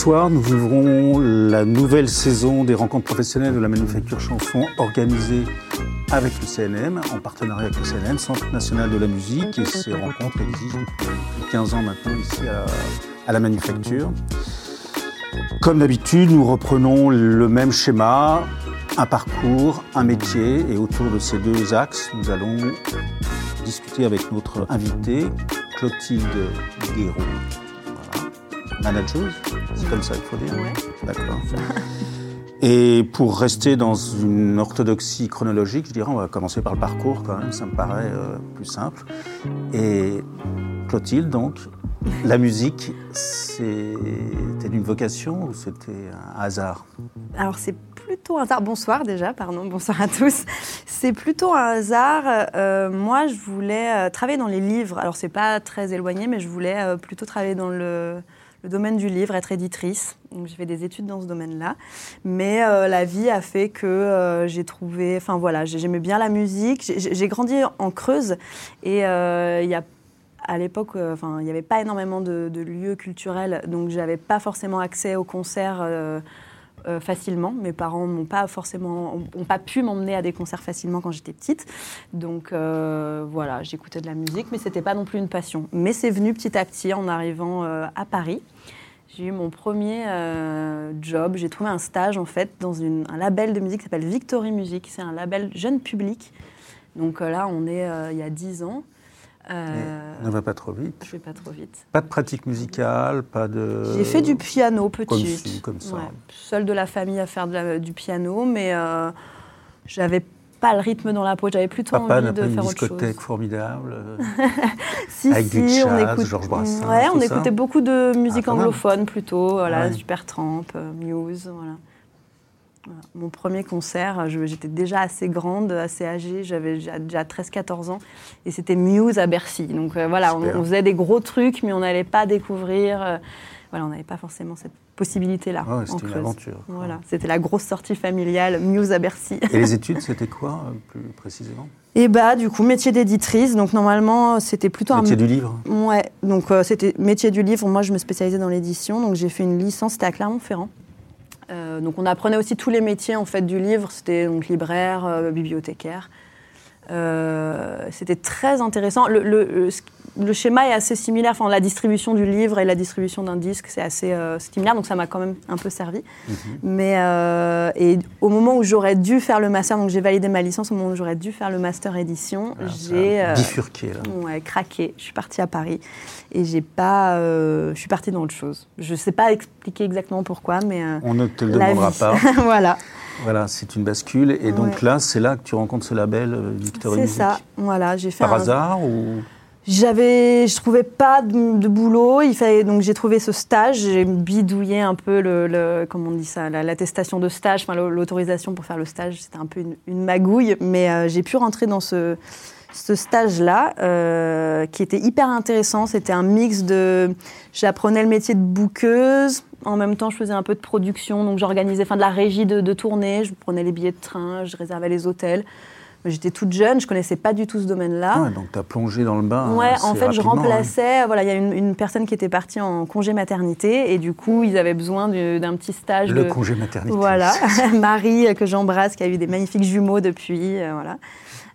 Bonsoir, nous ouvrons la nouvelle saison des rencontres professionnelles de la manufacture chanson organisée avec le CNM, en partenariat avec le CNM, Centre national de la musique, et ces rencontres existent depuis 15 ans maintenant ici à, la manufacture. Comme d'habitude, nous reprenons le même schéma, un parcours, un métier, et autour de ces deux axes, nous allons discuter avec notre invité, Clotilde Guéraud, manager, c'est comme ça qu'il faut dire. D'accord. Et pour rester dans une orthodoxie chronologique, je dirais, on va commencer par le parcours quand même, ça me paraît euh, plus simple. Et Clotilde, donc, la musique, c'était une vocation ou c'était un hasard? Alors c'est plutôt un hasard. Bonsoir déjà, pardon, bonsoir à tous. C'est plutôt un hasard. Euh, moi, je voulais euh, travailler dans les livres. Alors c'est pas très éloigné, mais je voulais plutôt travailler dans le le domaine du livre, être éditrice. J'ai fait des études dans ce domaine-là. Mais euh, la vie a fait que euh, j'ai trouvé. Enfin voilà, j'aimais bien la musique. J'ai grandi en Creuse et euh, il y a à l'époque, il n'y avait pas énormément de, lieux culturels, donc j'avais pas forcément accès aux concerts euh, facilement. Mes parents n'ont pas forcément, ont, pas pu m'emmener à des concerts facilement quand j'étais petite. Donc euh, voilà, j'écoutais de la musique, mais c'était pas non plus une passion. Mais c'est venu petit à petit en arrivant euh, à Paris. J'ai eu mon premier job. J'ai trouvé un stage en fait dans un label de musique qui s'appelle Victory Music. C'est un label jeune public. Donc là, on est il y a 10 ans. Euh, ne va pas trop vite. Je vais pas trop vite. Pas de pratique musicale, pas de. J'ai fait du piano petit. Comme, ça. Seule de la famille à faire du piano, mais euh, j'avais pas le rythme dans la peau. J'avais plutôt envie de faire autre chose. une discothèque formidable. Euh, si, avec si, jazz, on écoute... Georges Brassens. Ouais, on écoutait beaucoup de musique ah, anglophone plutôt. Voilà, Supertramp, euh, Muse, voilà. Mon premier concert, j'étais déjà assez grande, assez âgée, j'avais déjà 13-14 ans, et c'était Muse à Bercy. Donc euh, voilà, on, faisait des gros trucs, mais on n'allait pas découvrir. Euh, voilà, on n'avait pas forcément cette possibilité-là. c'était une aventure. Voilà, c'était la grosse sortie familiale, Muse à Bercy. Et les études, c'était quoi, euh, plus précisément? Et bah du coup métier d'éditrice donc normalement c'était plutôt métier du livre? Ouais donc c'était métier du livre moi je me spécialisais dans l'édition donc j'ai fait une licence c'était à Clermont-Ferrand euh, donc on apprenait aussi tous les métiers en fait du livre. C'était donc libraire, euh, bibliothécaire. Euh, c'était très intéressant. Schéma est assez similaire. Enfin, la distribution du livre et la distribution d'un disque, c'est assez similaire. Donc ça m'a quand même un peu servi. Mhm. Mais et au moment où j'aurais dû faire le master, donc j'ai validé ma licence. Au moment où j'aurais dû faire le master édition, ah, j'ai bifurqué. Ouais, craqué. Je suis partie à Paris et j'ai pas. je suis partie dans autre chose. Je sais pas expliquer exactement pourquoi, mais. On ne te le demandera pas. voilà. Voilà, c'est une bascule. Et donc là, c'est là que tu rencontres ce label euh, Victory C'est ça, voilà. J'ai fait Par hasard ou j'avais, je trouvais pas de, boulot. Il fallait donc j'ai trouvé ce stage. J'ai bidouillé un peu le, le comment on dit ça, l'attestation de stage, enfin l'autorisation pour faire le stage. C'était un peu une, magouille, mais euh, j'ai pu rentrer dans ce ce stage-là, euh, qui était hyper intéressant. C'était un mix de. J'apprenais le métier de bouqueuse. En même temps, je faisais un peu de production. Donc, j'organisais enfin, de la régie de, tournée. Je prenais les billets de train, je réservais les hôtels. J'étais toute jeune, je connaissais pas du tout ce domaine-là. Ouais, donc tu as plongé dans le bain. Ouais, en fait, je remplaçais. Voilà, il y a une, personne qui était partie en congé maternité et du coup, ils avaient besoin d'un petit stage. Le congé maternité. Voilà, Marie que j'embrasse, qui a eu des magnifiques jumeaux depuis. Euh, voilà.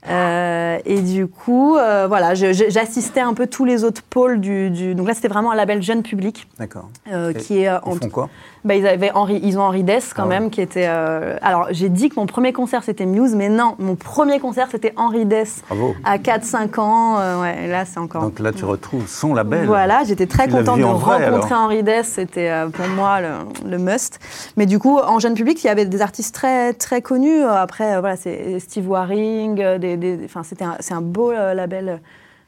Euh, et du coup, euh, voilà, j'assistais un peu tous les autres pôles du. Donc là, c'était vraiment un label jeune public. D'accord. Euh, qui est. Ils font quoi? Bah, ils, avaient Henri, ils ont Henri Dess quand ah même, qui était. alors, j'ai dit que mon premier concert c'était Muse, mais non, mon premier concert c'était Henri Dess. Bravo. À 4-5 ans. ouais, là, c'est encore. Donc là, tu retrouves son label. Voilà, j'étais très contente de rencontrer Henri Dess. C'était pour moi le, le, must. Mais du coup, en jeune public, il y avait des artistes très, très connus. Après, voilà, c'est Steve Waring, des enfin, c'était c'est un beau euh, label euh,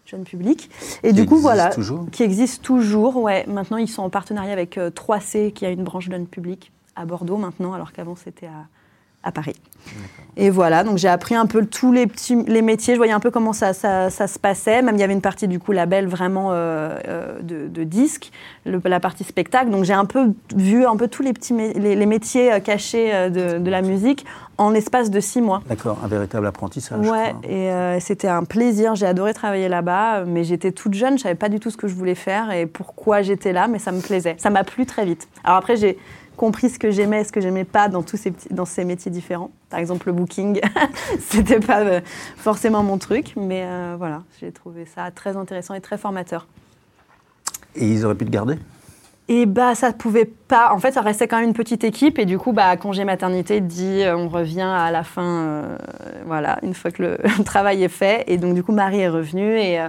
jeune public. Et du coup, voilà, toujours. qui existe toujours. Ouais, maintenant ils sont en partenariat avec 3C, euh, qui a une branche jeune public à Bordeaux maintenant, alors qu'avant c'était à, à Paris. Et voilà, donc j'ai appris un peu tous les petits les métiers, je voyais un peu comment ça, ça, se passait. Même il y avait une partie du coup label vraiment euh, euh, de, de disques, la partie spectacle. Donc j'ai un peu vu un peu tous les petits les, métiers euh, cachés de, de, la musique en l'espace de six mois. D'accord, un véritable apprentissage. Ouais, et c'était un plaisir. J'ai adoré travailler là-bas, mais j'étais toute jeune, je savais pas du tout ce que je voulais faire et pourquoi j'étais là, mais ça me plaisait. Ça m'a plu très vite. Alors après j'ai compris ce que j'aimais et ce que j'aimais pas dans tous ces dans ces métiers différents. Par exemple, le booking, c'était pas euh, forcément mon truc, mais euh, voilà, j'ai trouvé ça très intéressant et très formateur. Et ils auraient pu te garder? Et bah ça pouvait pas. En fait, ça restait quand même une petite équipe et du coup, bah congé maternité dit euh, on revient à la fin, voilà, une fois que le, travail est fait. Et donc du coup, Marie est revenue et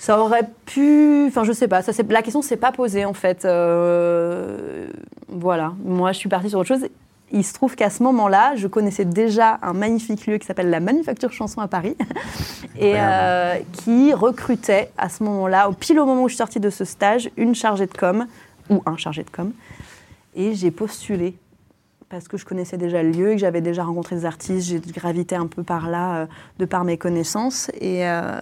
ça aurait pu. Enfin, je sais pas. Ça, la question s'est pas posée en fait. Euh, voilà. Moi, je suis partie sur autre chose. Il se trouve qu'à ce moment-là, je connaissais déjà un magnifique lieu qui s'appelle la Manufacture Chanson à Paris et euh, qui recrutait à ce moment-là, au pile au moment où je suis sortie de ce stage, une chargée de com ou un chargé de com. Et j'ai postulé parce que je connaissais déjà le lieu, que j'avais déjà rencontré des artistes, j'ai gravité un peu par là euh, de par mes connaissances. Et, euh,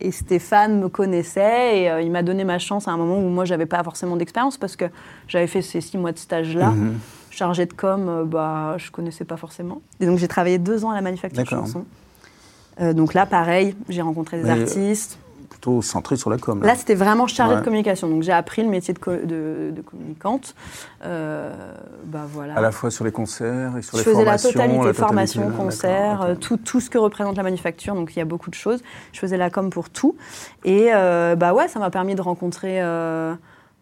et Stéphane me connaissait et euh, il m'a donné ma chance à un moment où moi j'avais pas forcément d'expérience parce que j'avais fait ces six mois de stage là. Mhm. Chargé de com, bah, je connaissais pas forcément. Et donc j'ai travaillé deux ans à la manufacture chanson. donc là, pareil, j'ai rencontré des artistes centré sur la com. Là, c'était vraiment chargé de communication. Donc j'ai appris le métier de, de, communicante. Euh, bah, voilà. À la fois sur les concerts et sur les formations. Je faisais la totalité, formation, concerts, euh, tout, tout, ce que représente la manufacture. Donc il y a beaucoup de choses. Je faisais la com pour tout. Et euh, bah ouais, ça m'a permis de rencontrer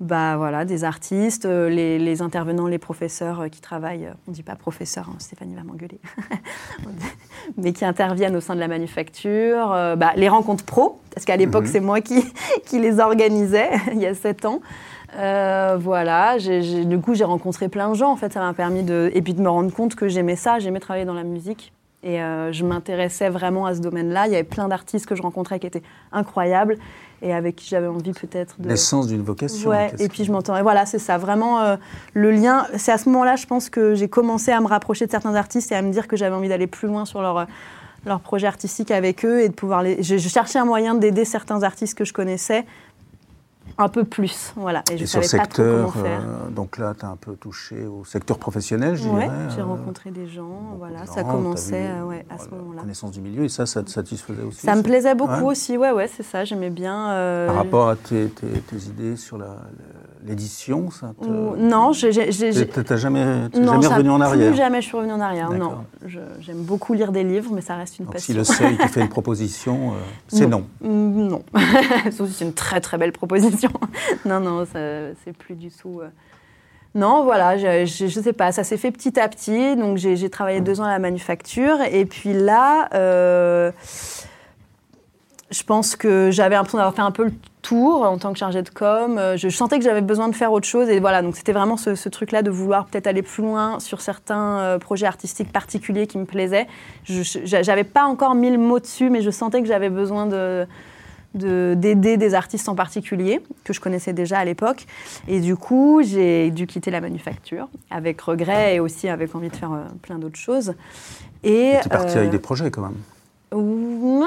bah, voilà, des artistes, euh, les, intervenants, les professeurs euh, qui travaillent, euh, on ne dit pas professeur, hein, Stéphanie va m'engueuler, mais qui interviennent au sein de la manufacture, bah, les rencontres pro, parce qu'à l'époque mhm. c'est moi qui, qui les organisais il y a sept ans. voilà, du coup j'ai rencontré plein de gens en fait, ça m'a permis de et puis de me rendre compte que j'aimais ça, j'aimais travailler dans la musique et je m'intéressais vraiment à ce domaine-là. Il y avait plein d'artistes que je rencontrais qui étaient incroyables et avec qui j'avais envie peut-être de... L'essence d'une vocation. Ouais, et puis je m'entendais. Voilà, c'est ça. Vraiment, euh, le lien. C'est à ce moment-là, je pense que j'ai commencé à me rapprocher de certains artistes et à me dire que j'avais envie d'aller plus loin sur leur, leur projet artistique avec eux et de pouvoir les. je cherchais un moyen d'aider certains artistes que je connaissais un peu plus. Voilà. Et, je sur savais secteur, pas trop comment faire. Euh, donc là, tu as un peu touché au secteur professionnel, je dirais. j'ai euh, rencontré des gens. Voilà, ça commençait euh, ouais, à ce moment-là. Connaissance du milieu, et ça, ça te satisfaisait aussi Ça me plaisait beaucoup aussi, ouais, ouais, c'est ça, j'aimais bien. Par rapport à tes, tes, idées sur l'édition, ça te... Non, j'ai. T'as jamais, jamais revenu en arrière Plus jamais je suis revenu en arrière, non. J'aime beaucoup lire des livres, mais ça reste une donc passion. Si le seuil qui fait une proposition, c'est non. Non. Sauf si c'est une très très belle proposition. non, non, c'est plus du tout. Euh. Non, voilà, je, ne sais pas, ça s'est fait petit à petit. Donc j'ai travaillé deux ans à la manufacture. Et puis là, euh, je pense que j'avais l'impression d'avoir fait un peu le tour en tant que chargée de com. Euh, je, sentais que j'avais besoin de faire autre chose. Et voilà, donc c'était vraiment ce, truc-là de vouloir peut-être aller plus loin sur certains projets artistiques particuliers qui me plaisaient. Je n'avais pas encore mis le mot dessus, mais je sentais que j'avais besoin de d'aider des artistes en particulier, que je connaissais déjà à l'époque. Et du coup, j'ai dû quitter la manufacture, avec regret et aussi avec envie de faire euh, plein d'autres choses. Et tu es parti avec euh, des projets quand même Ouais,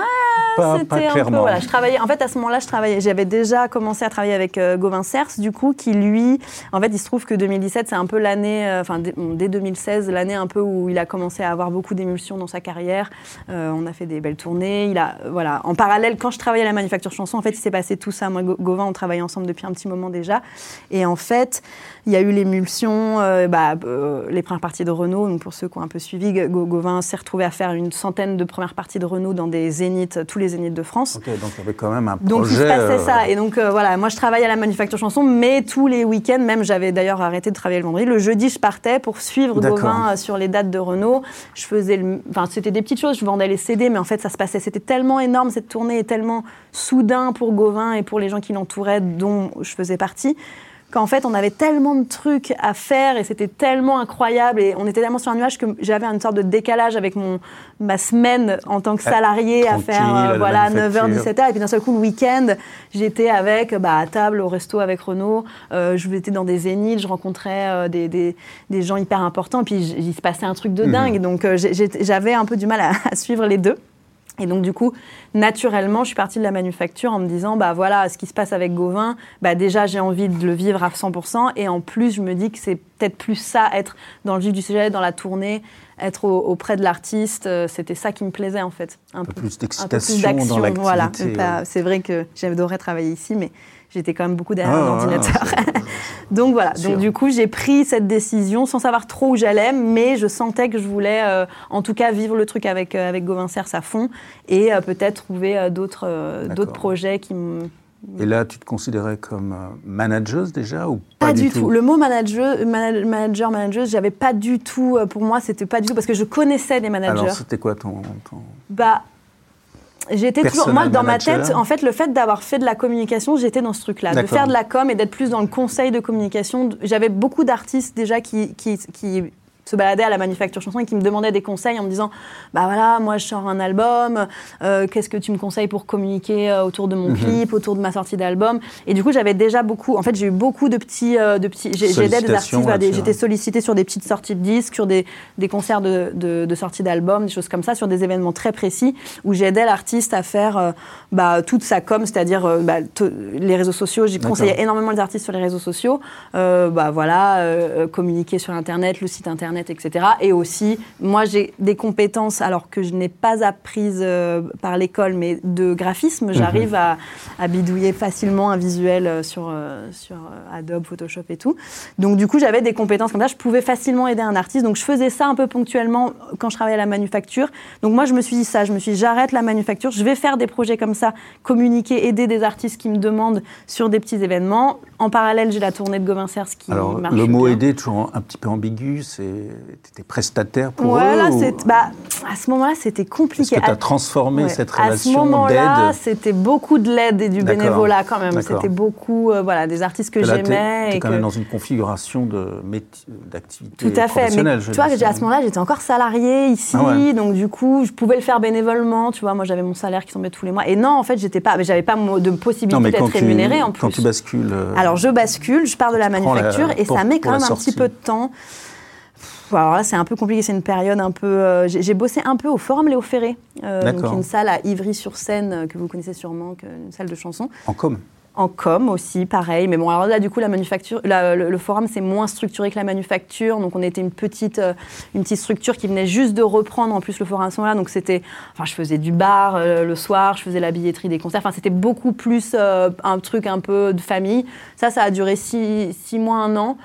c'était un peu. Voilà, je travaillais. En fait, à ce moment-là, je travaillais. J'avais déjà commencé à travailler avec euh, Gauvin Cers, du coup, qui lui, en fait, il se trouve que 2017, c'est un peu l'année, euh, enfin dès, 2016, l'année un peu où il a commencé à avoir beaucoup d'émulsions dans sa carrière. Euh, on a fait des belles tournées. Il a, voilà, en parallèle, quand je travaillais à la manufacture chanson, en fait, il s'est passé tout ça. Moi, Gauvin, on travaillait ensemble depuis un petit moment déjà, et en fait, il y a eu l'émulsion, bah, les premières parties de Renault. Donc pour ceux qui ont un peu suivi, Gauvin s'est retrouvé à faire une centaine de premières parties de Renault dans des zéniths, tous les zéniths de France. Donc il y avait quand même un projet. Donc il se passait ça. Euh, Et donc euh, voilà, moi je travaillais à la manufacture chanson, mais tous les week-ends, même j'avais d'ailleurs arrêté de travailler le vendredi. Le jeudi, je partais pour suivre Gauvin euh, sur les dates de Renault. Je faisais, le... enfin c'était des petites choses. Je vendais les CD, mais en fait ça se passait. C'était tellement énorme cette tournée et tellement soudain pour Gauvin et pour les gens qui l'entouraient, dont je faisais partie qu'en fait, on avait tellement de trucs à faire et c'était tellement incroyable et on était tellement sur un nuage que j'avais une sorte de décalage avec mon, ma semaine en tant que ah, salarié à faire euh, voilà, 9h, 17h. Et puis d'un seul coup, le week-end, j'étais avec, bah, à table, au resto avec Renaud. Euh, je étais dans des zéniths, je rencontrais euh, des, des, des, gens hyper importants. Puis il se passait un truc de mhm. dingue. Donc j'avais un peu du mal à suivre les deux. Et donc du coup, naturellement, je suis partie de la manufacture en me disant, bah voilà, ce qui se passe avec Gauvin, bah déjà j'ai envie de le vivre à 100%, et en plus je me dis que c'est peut-être plus ça, être dans le vif du sujet, dans la tournée, être auprès de l'artiste, euh, c'était ça qui me plaisait en fait. Un, peu, plus d'excitation. Voilà, c'est vrai que j'adorais travailler ici, mais j'étais quand même beaucoup derrière ah, l'ordinateur. donc voilà, donc du coup j'ai pris cette décision sans savoir trop où j'allais, mais je sentais que je voulais euh, en tout cas vivre le truc avec, euh, avec Gauvin à fond et euh, peut-être trouver d'autres d'autres projets qui me... Et là, tu te considérais comme manageuse déjà ou pas, pas du tout. Le mot manager, manager, manageuse, j'avais pas du tout. Pour moi, c'était pas du tout parce que je connaissais des managers. Alors, c'était quoi ton, ton... Bah, J'étais toujours, moi, dans ma tête, en fait, le fait d'avoir fait de la communication, j'étais dans ce truc-là, de faire de la com et d'être plus dans le conseil de communication. J'avais beaucoup d'artistes déjà qui, qui, qui se baladait à la manufacture chanson et qui me demandait des conseils en me disant bah voilà moi je sors un album euh, qu'est-ce que tu me conseilles pour communiquer euh, autour de mon mhm. clip autour de ma sortie d'album? Et du coup j'avais déjà beaucoup en fait j'ai eu beaucoup de petits euh, de petits j'ai aidé des artistes j'étais sollicitée sur des petites sorties de disques sur des, des concerts de, de, de sortie d'albums des choses comme ça sur des événements très précis où j'aidais l'artiste à faire bah, toute sa com c'est-à-dire bah, les réseaux sociaux. J'ai conseillé énormément les artistes sur les réseaux sociaux. Bah voilà communiquer sur internet le site internet etc. Et aussi, moi, j'ai des compétences, alors que je n'ai pas apprises euh, par l'école, mais de graphisme. Mhm. J'arrive à, bidouiller facilement un visuel euh, sur, euh, sur Adobe, Photoshop et tout. Donc, du coup, j'avais des compétences comme ça. Je pouvais facilement aider un artiste. Donc, je faisais ça un peu ponctuellement quand je travaillais à la manufacture. Donc, moi, je me suis dit ça. Je me suis dit, j'arrête la manufacture. Je vais faire des projets comme ça, communiquer, aider des artistes qui me demandent sur des petits événements. En parallèle, j'ai la tournée de Gauvin qui alors, marche Le mot aider, toujours un petit peu ambigu. C'est étais prestataire pour eux bah, À ce moment-là, c'était compliqué. Est-ce que tu as transformé cette relation d'aide À ce moment-là, c'était beaucoup de l'aide et du bénévolat quand même. C'était beaucoup euh, voilà, des artistes que j'aimais. Tu es, quand même dans une configuration d'activité Tout à fait. Mais, tu vois, à ce moment-là, j'étais encore salarié ici. Ah donc du coup, je pouvais le faire bénévolement. Tu vois, moi, j'avais mon salaire qui tombait tous les mois. Et non, en fait, j'étais pas, j'avais pas de possibilité d'être rémunérée en plus. Quand tu bascules. Euh, Alors, je bascule, je pars de la manufacture et ça met quand même un petit peu de temps alors là, c'est un peu compliqué. C'est une période un peu. Euh, j'ai bossé un peu au Forum Léo Ferré, euh, donc une salle à Ivry-sur-Seine euh, que vous connaissez sûrement, une salle de chansons. En com. En com aussi, pareil. Mais bon, alors là, du coup, la manufacture, le, forum, c'est moins structuré que la manufacture. Donc, on était une petite, une petite structure qui venait juste de reprendre en plus le forum là. Donc, c'était. Enfin, je faisais du bar le soir, je faisais la billetterie des concerts. Enfin, c'était beaucoup plus un truc un peu de famille. Ça, ça a duré six, six mois, un an.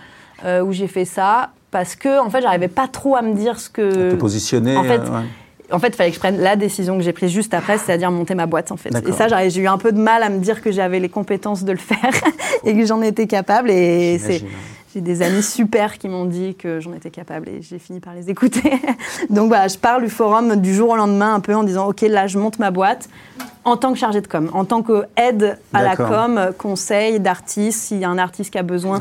où j'ai fait ça parce que en fait, j'arrivais pas trop à me dire ce que. Te positionner. En fait, euh, en fait, il fallait que je prenne la décision que j'ai prise juste après, c'est-à-dire monter ma boîte, en fait. Et ça, j'ai eu un peu de mal à me dire que j'avais les compétences de le faire et que j'en étais capable. Et c'est j'ai des amis super qui m'ont dit que j'en étais capable et j'ai fini par les écouter. Donc voilà, je parle du forum du jour au lendemain un peu en disant ok là je monte ma boîte en tant que chargée de com, en tant qu'aide à la com, conseil d'artiste. S'il y a un artiste qui a besoin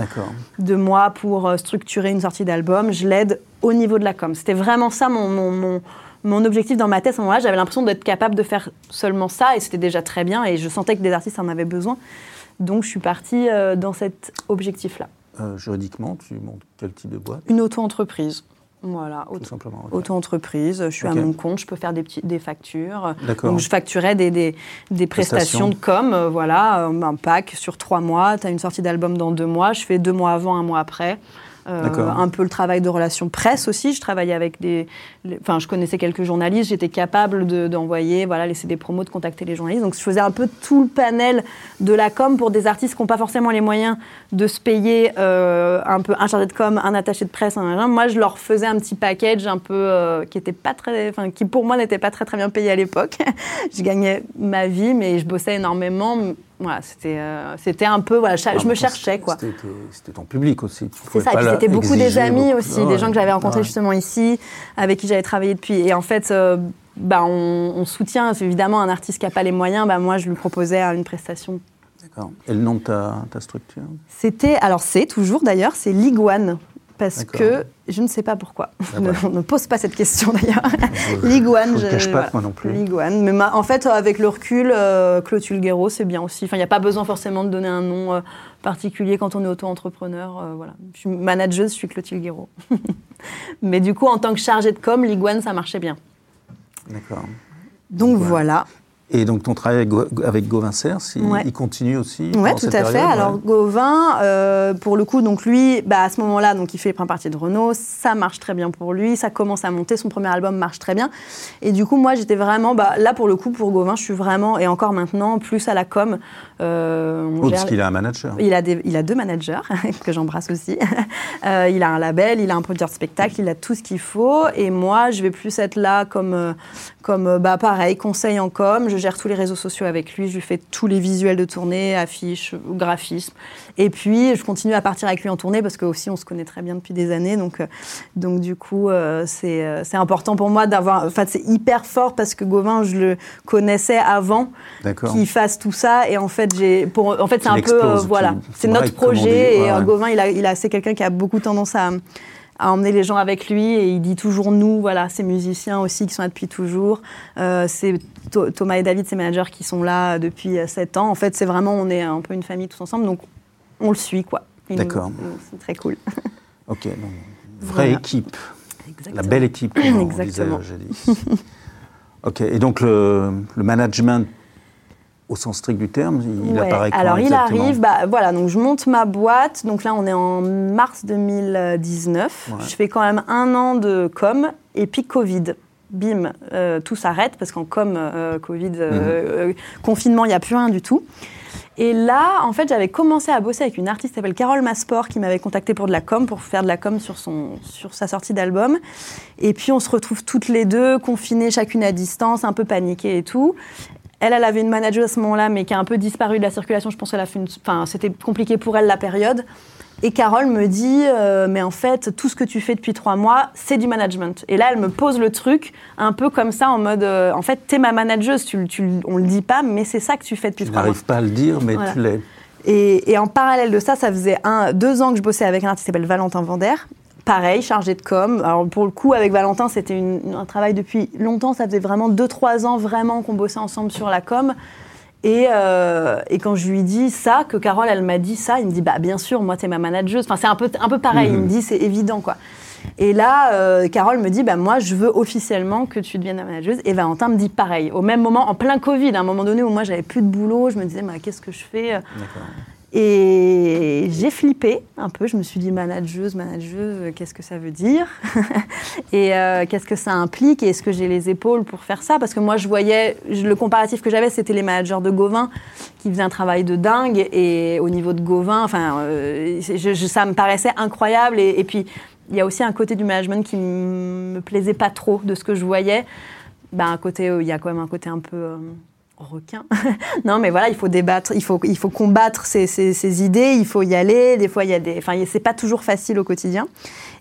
de moi pour euh, structurer une sortie d'album, je l'aide au niveau de la com. C'était vraiment ça mon, mon, mon, objectif dans ma tête à ce moment-là. J'avais l'impression d'être capable de faire seulement ça et c'était déjà très bien et je sentais que des artistes en avaient besoin. Donc je suis partie euh, dans cet objectif-là. Euh, juridiquement, tu montes quel type de boîte Une auto-entreprise. Voilà, auto, simplement. Auto-entreprise, je suis à mon compte, je peux faire des, petits, des factures. Donc je facturais des, des, des prestations. de com, euh, voilà, euh, un pack sur trois mois, tu as une sortie d'album dans deux mois, je fais deux mois avant, un mois après. Euh, un peu le travail de relations presse aussi. Je travaillais avec des, enfin, je connaissais quelques journalistes. J'étais capable d'envoyer, voilà, laisser des promos, de contacter les journalistes. Donc, je faisais un peu tout le panel de la com pour des artistes qui n'ont pas forcément les moyens de se payer euh, un peu un chargé de com, un attaché de presse. Un, moi, je leur faisais un petit package un peu euh, qui était pas très, enfin, qui pour moi n'était pas très très bien payé à l'époque. je gagnais ma vie, mais je bossais énormément voilà, c'était euh, c'était un peu voilà, je me cherchais quoi. C'était ton public aussi. C'est ça, c'était beaucoup des amis aussi, des gens que j'avais rencontrés justement ici, avec qui j'avais travaillé depuis. Et en fait, euh, bah, on, soutient évidemment un artiste qui n'a pas les moyens. Bah, moi, je lui proposais une prestation D'accord. Et le nom de ta, ta structure? C'était, alors c'est toujours d'ailleurs, c'est Liguane. Parce que je ne sais pas pourquoi. Ah bah. On ne pose pas cette question d'ailleurs. Liguane. Je ne cache pas, moi non plus. Liguane. Mais en fait, avec le recul, euh, Clotilde Guéraud, c'est bien aussi. Enfin, il n'y a pas besoin forcément de donner un nom euh, particulier quand on est auto-entrepreneur. Euh, voilà. Je suis manageuse, je suis Clotilde Guéraud. Mais du coup, en tant que chargée de com, Liguane, ça marchait bien. D'accord. Donc voilà. Et donc ton travail avec Gauvin Cers, il, continue aussi Oui, tout à fait. Alors Gauvin, euh, pour le coup, donc lui, bah, à ce moment-là, donc il fait plein partie de Renault, ça marche très bien pour lui, ça commence à monter, son premier album marche très bien. Et du coup, moi, j'étais vraiment, bah, là pour le coup, pour Gauvin, je suis vraiment, et encore maintenant, plus à la com. Euh, oh, parce qu'il a un manager. Il a, il a deux managers, que j'embrasse aussi. Euh, il a un label, il a un producteur de spectacle, il a tout ce qu'il faut. Et moi, je vais plus être là comme, euh, comme bah, pareil, conseil en com je gère tous les réseaux sociaux avec lui, je lui fais tous les visuels de tournée, affiches, graphisme. Et puis, je continue à partir avec lui en tournée parce que aussi on se connaît très bien depuis des années. Donc, euh, donc du coup, euh, euh, c'est important pour moi d'avoir. Enfin, c'est hyper fort parce que Gauvin, je le connaissais avant qu'il fasse tout ça. Et en fait, j'ai, pour, en fait, c'est un peu, voilà, c'est notre projet. Et Gauvin, il a, il a, c'est quelqu'un qui a beaucoup tendance à à emmener les gens avec lui et il dit toujours nous, voilà, ces musiciens aussi qui sont là depuis toujours. Euh, c'est Thomas et David, ces managers qui sont là depuis 7 ans. En fait, c'est vraiment, on est un peu une famille tous ensemble, donc on le suit, quoi. D'accord. C'est très cool. ok, donc vraie équipe. La belle équipe, comme on disait jadis. ok, et donc le, le management au sens strict du terme, il apparaît quand Alors il arrive, bah, voilà, donc je monte ma boîte, donc là on est en mars 2019, je fais quand même un an de com, et puis Covid. Bim, euh, tout s'arrête parce qu'en com, euh, Covid, euh, mhm. confinement, il n'y a plus rien du tout. Et là, en fait, j'avais commencé à bosser avec une artiste qui s'appelle Carole Masport qui m'avait contacté pour de la com, pour faire de la com sur, son, sur sa sortie d'album. Et puis, on se retrouve toutes les deux, confinées chacune à distance, un peu paniquées et tout. Elle, elle avait une manager à ce moment-là, mais qui a un peu disparu de la circulation. Je pense qu'elle a fait Enfin, c'était compliqué pour elle la période. Et Carole me dit, euh, mais en fait, tout ce que tu fais depuis trois mois, c'est du management. Et là, elle me pose le truc un peu comme ça, en mode, euh, en fait, t'es ma manageuse, tu, tu, on le dit pas, mais c'est ça que tu fais depuis trois mois. Tu n'arrives pas à le dire, mais tu l'es. Et, et, en parallèle de ça, ça faisait un, deux ans que je bossais avec un artiste qui s'appelle Valentin Vander, pareil, chargé de com. Alors pour le coup, avec Valentin, c'était un travail depuis longtemps. Ça faisait vraiment 2-3 ans vraiment qu'on bossait ensemble sur la com. Et, euh, et, quand je lui dis ça, que Carole, elle m'a dit ça, il me dit, bah bien sûr, moi, t'es ma manageuse. Enfin, c'est un peu, un peu pareil. Il me mhm. dit, c'est évident, quoi. Et là, euh, Carole me dit, bah moi, je veux officiellement que tu deviennes ma manageuse. Et Valentin me dit pareil. Au même moment, en plein Covid, à un moment donné où moi, j'avais plus de boulot, je me disais, bah, qu'est-ce que je fais? Et j'ai flippé un peu. Je me suis dit manageuse, manageuse, qu'est-ce que ça veut dire Et euh, qu'est-ce que ça implique Et est-ce que j'ai les épaules pour faire ça? Parce que moi, je voyais, le comparatif que j'avais, c'était les managers de Gauvin qui faisaient un travail de dingue. Et au niveau de Gauvin, enfin, euh, ça me paraissait incroyable. Et, puis, il y a aussi un côté du management qui me plaisait pas trop de ce que je voyais. Ben, côté, il y a quand même un côté un peu. Euh, requin. non, mais voilà, il faut débattre, il faut, il faut combattre ces, idées, il faut y aller. Des fois, il y a des. Enfin, c'est pas toujours facile au quotidien.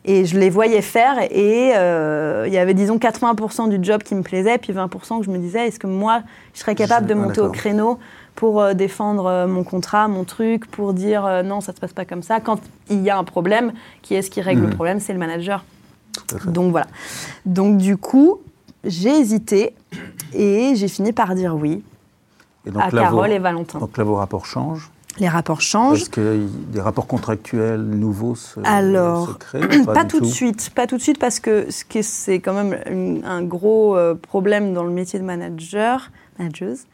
Et je les voyais faire et euh, il y avait, disons, 80% du job qui me plaisait, puis 20% que je me disais, est-ce que moi, je serais capable de monter au créneau pour euh, défendre euh, mon contrat, mon truc, pour dire non, ça se passe pas comme ça. Quand il y a un problème, qui est-ce qui règle le mhm. problème? C'est le manager. Donc voilà. Donc du coup, j'ai hésité et j'ai fini par dire oui à Carole et Valentin. Donc là, vos rapports changent les rapports changent. Est-ce que des rapports contractuels nouveaux se, Alors, créent Pas, tout, de suite, pas tout de suite parce que c'est quand même un gros euh, problème dans le métier de manager, manageuse,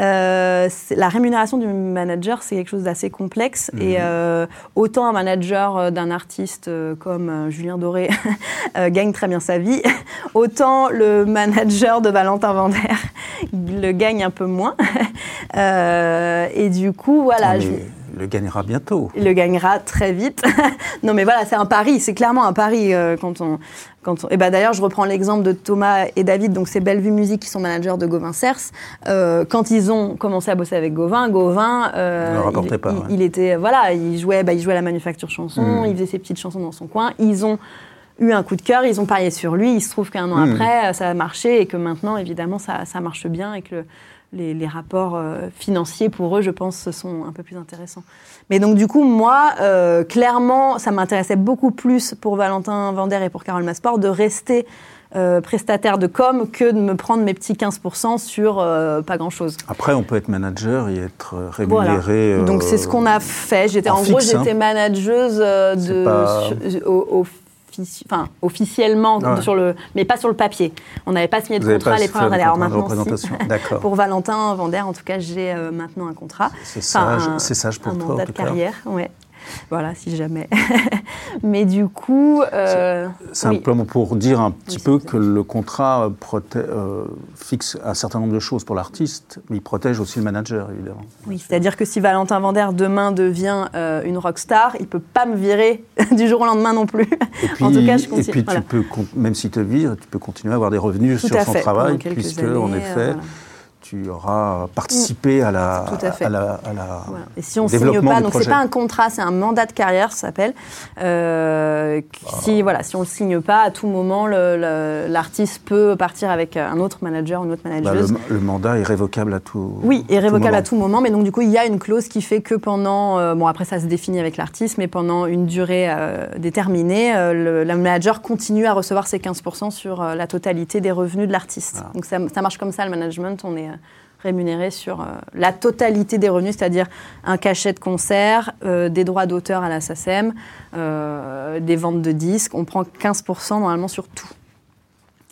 euh, la rémunération du manager, c'est quelque chose d'assez complexe. Mhm. Et euh, autant un manager euh, d'un artiste comme Julien Doré gagne très bien sa vie, autant le manager de Valentin Vander le gagne un peu moins. et du coup, voilà. je le gagnera bientôt. Il le gagnera très vite. non, mais voilà, c'est un pari. C'est clairement un pari euh, quand on. Quand Et ben d'ailleurs, je reprends l'exemple de Thomas et David, donc c'est Bellevue Musique qui sont managers de Gauvin Cers. Euh, quand ils ont commencé à bosser avec Gauvin, Gauvin, euh, il, pas, il, était voilà, il jouait, bah, il jouait à la manufacture chanson, hmm. il faisait ses petites chansons dans son coin. Ils ont eu un coup de cœur, ils ont parié sur lui. Il se trouve qu'un an hmm. après, ça a marché et que maintenant, évidemment, ça, ça marche bien et que les, rapports financiers pour eux, je pense, sont un peu plus intéressants. Mais donc, du coup, moi, clairement, ça m'intéressait beaucoup plus pour Valentin Vander et pour Carole Masport de rester euh, prestataire de com que de me prendre mes petits 15% sur euh, pas grand-chose. Après, on peut être manager et être rémunéré. Voilà. Donc c'est ce qu'on a fait. J'étais en, gros, j'étais hein. manageuse de enfin, officiellement, sur le, mais pas sur le papier. On n'avait pas signé de contrat les premières années. Alors maintenant, pour Valentin Vander, en tout cas, j'ai maintenant un contrat. C'est sage, c'est sage pour un toi. mandat de carrière, ouais. Voilà, si jamais. Mais du coup. Euh, simplement pour dire un petit peu que le contrat euh, fixe un certain nombre de choses pour l'artiste, mais il protège aussi le manager, évidemment. Oui, c'est-à-dire que si Valentin Vander demain devient euh, une rockstar, il ne peut pas me virer du jour au lendemain non plus. Et puis, en tout cas, je continue. Et puis, tu peux, même s'il te vire, tu peux continuer à avoir des revenus sur son travail, puisque, en effet tu auras participé à la, à, la, Et si on ne signe pas, donc c'est pas un contrat, c'est un mandat de carrière, ça s'appelle. Euh, si ah. voilà, si on le signe pas, à tout moment, l'artiste peut partir avec un autre manager, une autre bah, manageuse. le, mandat est révocable à tout. Oui, est révocable à tout moment, mais donc du coup il y a une clause qui fait que pendant, euh, bon après ça se définit avec l'artiste, mais pendant une durée euh, déterminée, le, manager continue à recevoir ses 15% sur la totalité des revenus de l'artiste. Donc ça, ça, marche comme ça le management, on est rémunéré sur euh, la totalité des revenus, c'est-à-dire un cachet de concert, euh, des droits d'auteur à la SACEM, euh, des ventes de disques. On prend 15% normalement sur tout.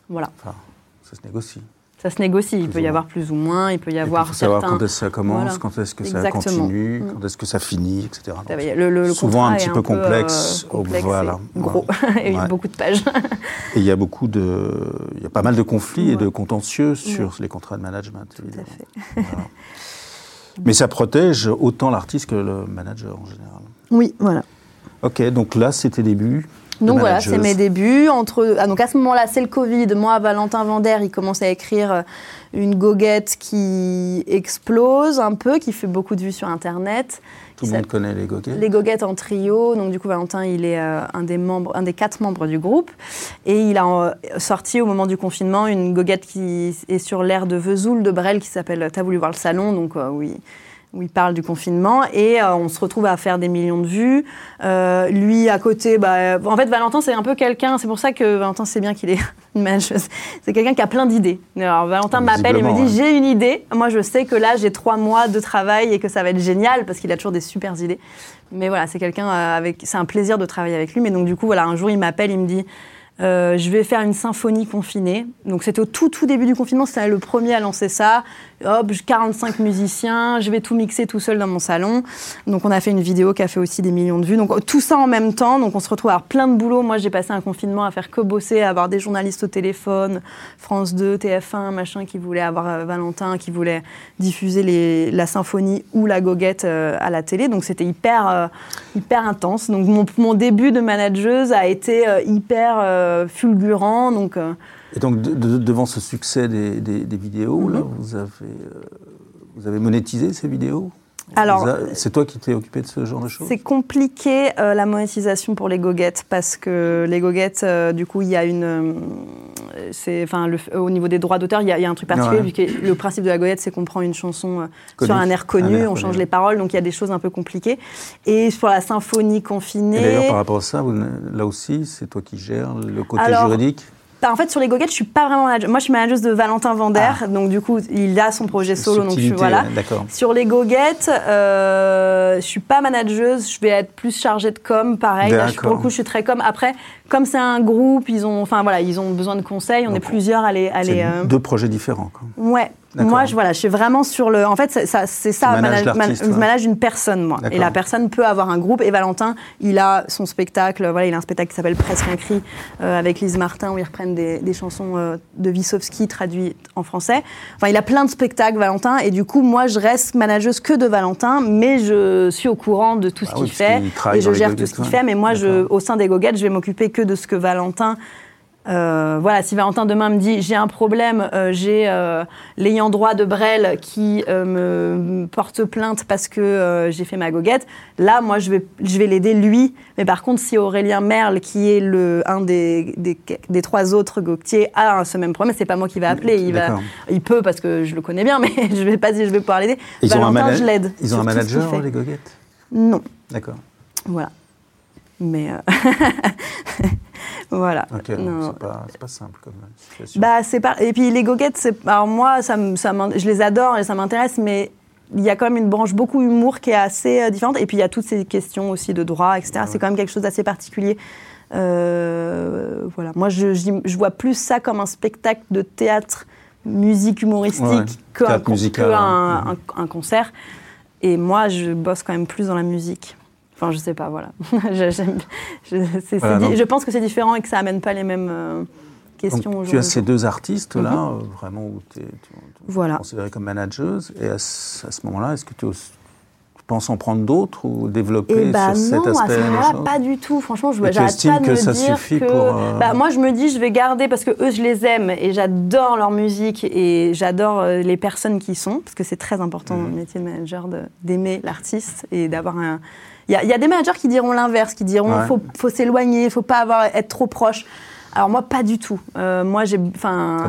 Voilà. ça se négocie ça se négocie. Il peut y avoir plus ou moins, il peut y avoir. Il faut savoir quand est-ce que ça commence, quand est-ce que ça continue, mm. quand est-ce que ça finit, etc. le, souvent un petit peu, complexe. Euh, voilà. Gros. il y a beaucoup de pages. et il y a beaucoup de, il y a pas mal de conflits et de contentieux sur les contrats de management. Évidemment. Tout à fait. Mais ça protège autant l'artiste que le manager en général. Oui, voilà. Ok, donc là, c'était début. Donc voilà, c'est mes débuts. Entre, ah, donc à ce moment-là, c'est le Covid. Moi, Valentin Vander, il commence à écrire euh, une goguette qui explose un peu, qui fait beaucoup de vues sur Internet. Tout le monde connaît les goguettes. Les goguettes en trio. Donc du coup, Valentin, il est euh, un des membres, un des quatre membres du groupe, et il a euh, sorti au moment du confinement une goguette qui est sur l'air de Vesoul de Brel qui s'appelle T'as voulu voir le salon. Donc oui où il parle du confinement et euh, on se retrouve à faire des millions de vues. Euh, lui à côté, bah, en fait Valentin c'est un peu quelqu'un, c'est pour ça que Valentin sait bien qu'il est. C'est quelqu'un qui a plein d'idées. Alors Valentin m'appelle et me dit j'ai une idée. Moi je sais que là j'ai trois mois de travail et que ça va être génial parce qu'il a toujours des super idées. Mais voilà c'est quelqu'un avec, c'est un plaisir de travailler avec lui. Mais donc du coup voilà un jour il m'appelle, il me dit euh, je vais faire une symphonie confinée. Donc c'était au tout tout début du confinement, c'était le premier à lancer ça. Hop, 45 musiciens, je vais tout mixer tout seul dans mon salon. Donc on a fait une vidéo qui a fait aussi des millions de vues. Donc tout ça en même temps, donc on se retrouve à avoir plein de boulot. Moi j'ai passé un confinement à faire que bosser, à avoir des journalistes au téléphone, France 2, TF1, machin, qui voulaient avoir euh, Valentin, qui voulaient diffuser les, la symphonie ou la goguette euh, à la télé. Donc c'était hyper, hyper intense. Donc mon, mon, début de manageuse a été hyper euh, fulgurant. Donc, euh, et donc, devant ce succès des, vidéos, là, mhm. vous, avez, euh, vous avez monétisé ces vidéos alors, c'est toi qui t'es occupé de ce genre de choses C'est compliqué la monétisation pour les goguettes parce que les goguettes, du coup, il y a une, c'est, enfin, au niveau des droits d'auteur, il y, a un truc particulier. le principe de la goguette, c'est qu'on prend une chanson sur un air connu, on change les paroles, donc il y a des choses un peu compliquées. Et pour la symphonie confinée. D'ailleurs, par rapport à ça, là aussi, c'est toi qui gères le côté juridique en fait, sur les goguettes, je suis pas vraiment manager. Moi, je suis manageuse de Valentin Vander, ah. donc du coup, il a son projet solo, donc je voilà. Sur les goguettes, euh, je suis pas manageuse, je vais être plus chargée de com, pareil. pour le coup, je suis très com. Après, comme c'est un groupe, ils ont, enfin voilà, ils ont besoin de conseils. On est plusieurs à les. À les euh, Deux projets différents. Quoi. Ouais. Moi, je, voilà, je suis vraiment sur le. En fait, c'est ça, c'est ça je manage une personne, moi. Et la personne peut avoir un groupe. Et Valentin, il a son spectacle. Voilà, il a un spectacle qui s'appelle Presque un cri euh, avec Lise Martin où ils reprennent des, des chansons euh, de Wissowski traduites en français. Enfin, il a plein de spectacles, Valentin. Et du coup, moi, je reste manageuse que de Valentin, mais je suis au courant de tout ce ah qu'il fait et je gère tout ce qu'il fait. Mais moi, je, au sein des Goguettes, je vais m'occuper que de ce que Valentin Euh, voilà, si Valentin demain me dit j'ai un problème, euh, j'ai euh, l'ayant droit de Brel qui me porte plainte parce que j'ai fait ma goguette, là, moi, je vais, je vais l'aider lui. Mais par contre, si Aurélien Merle, qui est le, un des, des, trois autres goguetiers, a ce même problème, c'est pas moi qui va appeler. Il, va, il peut parce que je le connais bien, mais je vais pas dire je vais pouvoir l'aider. Valentin, je l'aide. Ils ont un manager, les goguettes? Non. D'accord. Voilà. Mais. Voilà. Ok, c'est pas, pas, simple comme situation. Bah, c'est pas... Et puis les goguettes, alors moi, ça, ça je les adore et ça m'intéresse, mais il y a quand même une branche beaucoup humour qui est assez euh, différente. Et puis il y a toutes ces questions aussi de droit, etc. C'est quand même quelque chose d'assez particulier. Euh, voilà. Moi, je, je, vois plus ça comme un spectacle de théâtre, musique humoristique, qu'un un, un, concert. Et moi, je bosse quand même plus dans la musique. Enfin, je sais pas, voilà. je, je, pense que c'est différent et que ça amène pas les mêmes euh, questions aujourd'hui. Tu as ces deux artistes-là, mhm. euh, vraiment, où tu es, voilà. considérée comme manageuse. Et à ce, moment-là, est-ce que tu, penses en prendre d'autres ou développer eh bah cet non, aspect à ce moment-là, pas du tout. Franchement, je j'arrête pas de que me ça dire suffit que... Pour, euh, bah, moi, je me dis, je vais garder parce que eux, je les aime et j'adore leur musique et j'adore les personnes qui sont, parce que c'est très important dans le mhm. métier de manager d'aimer l'artiste et d'avoir un il y, a des managers qui diront l'inverse, qui diront qu'il faut, faut s'éloigner, faut pas avoir, être trop proche. Alors moi, pas du tout. Euh, moi, j'ai, enfin,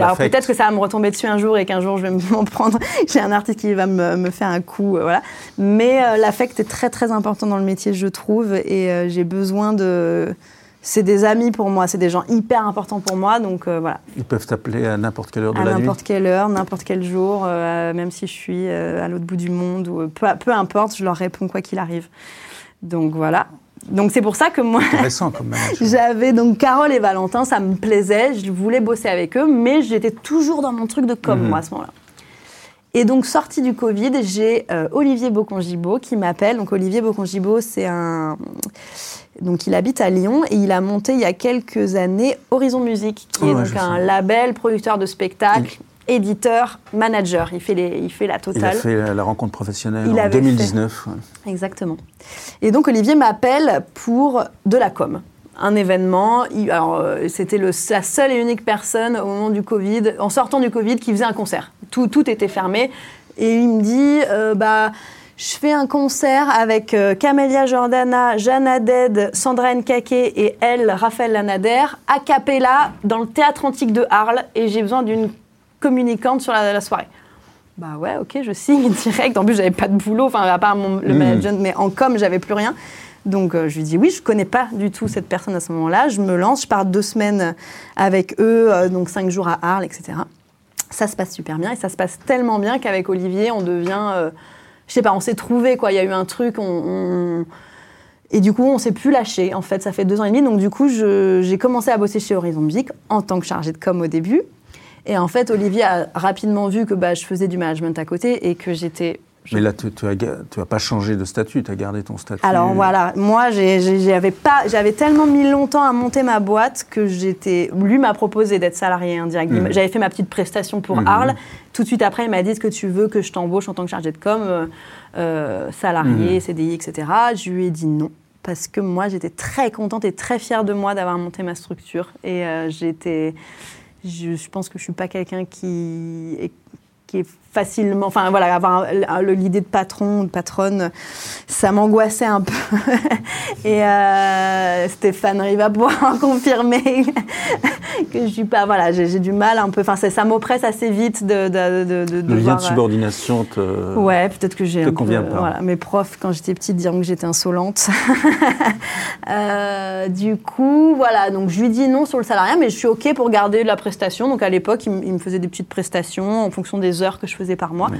alors peut-être que ça va me retomber dessus un jour et qu'un jour je vais m'en prendre. j'ai un artiste qui va me, me faire un coup, euh, voilà. Mais euh, l'affect est très très important dans le métier, je trouve, et j'ai besoin de c'est des amis pour moi, c'est des gens hyper importants pour moi, donc euh, voilà. Ils peuvent t'appeler à n'importe quelle heure de la nuit À n'importe quelle heure, n'importe quel jour, euh, même si je suis euh, à l'autre bout du monde, ou peu, peu, importe, je leur réponds quoi qu'il arrive. Donc voilà. Donc c'est pour ça que moi, j'avais donc Carole et Valentin, ça me plaisait, je voulais bosser avec eux, mais j'étais toujours dans mon truc de com, mhm. moi, à ce moment-là. Et donc, sortie du Covid, j'ai Olivier Bocongibo qui m'appelle. Donc, Olivier Bocongibo, c'est un, donc il habite à Lyon et il a monté il y a quelques années Horizon Musique, qui est donc un label producteur de spectacles. éditeur, manager. Il fait, les, il fait la totale. Il a fait la, rencontre professionnelle en 2019. Exactement. Et donc Olivier m'appelle pour de la com. Un événement. alors euh, c'était la seule et unique personne au moment du Covid, en sortant du Covid, qui faisait un concert. Tout, tout était fermé. Et il me dit, euh, bah je fais un concert avec euh, Camélia Jordana, Jeanne Haddad, Sandra Nkake et elle, Raphaël Lanader, a cappella dans le théâtre antique de Arles et j'ai besoin d'une communicante sur la, soirée. Bah ouais, ok, je signe direct. En plus, j'avais pas de boulot, enfin, à part mon, le mmh. management, mais en com, j'avais plus rien. Donc euh, je lui dis oui, je connais pas du tout cette personne à ce moment-là. Je me lance, je pars deux semaines avec eux, euh, donc cinq jours à Arles, etc. Ça se passe super bien et ça se passe tellement bien qu'avec Olivier, on devient je sais pas, on s'est trouvé quoi. Il y a eu un truc, on, et du coup, on s'est plus lâché. En fait, ça fait deux ans et demi. Donc du coup, j'ai commencé à bosser chez Horizon Music en tant que chargée de com au début. Et en fait, Olivier a rapidement vu que bah, je faisais du management à côté et que j'étais mais là, tu n'as pas changé de statut, tu as gardé ton statut. Alors voilà, moi, j'avais tellement mis longtemps à monter ma boîte que j'étais. Lui m'a proposé d'être salarié indirect. Mmh. J'avais fait ma petite prestation pour mmh. Arles. Tout de suite après, il m'a dit que tu veux que je t'embauche en tant que chargé de com, euh, euh, salarié, mmh. CDI, etc. Je lui ai dit non. Parce que moi, j'étais très contente et très fière de moi d'avoir monté ma structure. Et euh, j'étais. Je, je, pense que je suis pas quelqu'un qui est qui est facilement, enfin voilà, avoir l'idée de patron, de patronne, ça m'angoissait un peu. et euh, Stéphane Riva pouvoir confirmer que je suis pas, voilà, j'ai du mal un peu, enfin ça, m'oppresse assez vite de, de, de, de Le lien de euh, subordination te. Ouais, peut-être que j'ai. Te convient pas. Voilà, mes profs quand j'étais petite diront que j'étais insolente. euh, du coup, voilà, donc je lui dis non sur le salariat, mais je suis ok pour garder la prestation. Donc à l'époque, il, il me faisait des petites prestations en fonction des heures que je faisais par mois.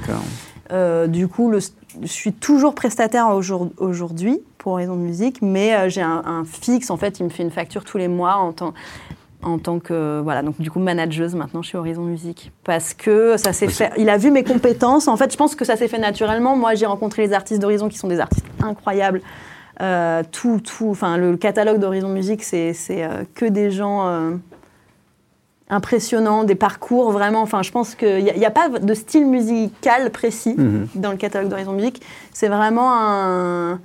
Euh, du coup, je suis toujours prestataire aujourd'hui pour raison de musique, mais euh, j'ai un, fixe. En fait, il me fait une facture tous les mois en tant, en tant que voilà donc du coup manageuse maintenant chez Horizon Musique parce que ça s'est fait. Il a vu mes compétences. En fait, je pense que ça s'est fait naturellement. Moi, j'ai rencontré les artistes d'Horizon qui sont des artistes incroyables. Euh, tout, tout, enfin le catalogue d'Horizon Musique, c'est que des gens impressionnant, des parcours vraiment. Enfin, je pense qu'il n'y a, a, pas de style musical précis mhm. dans le catalogue d'Horizon Music. C'est vraiment un.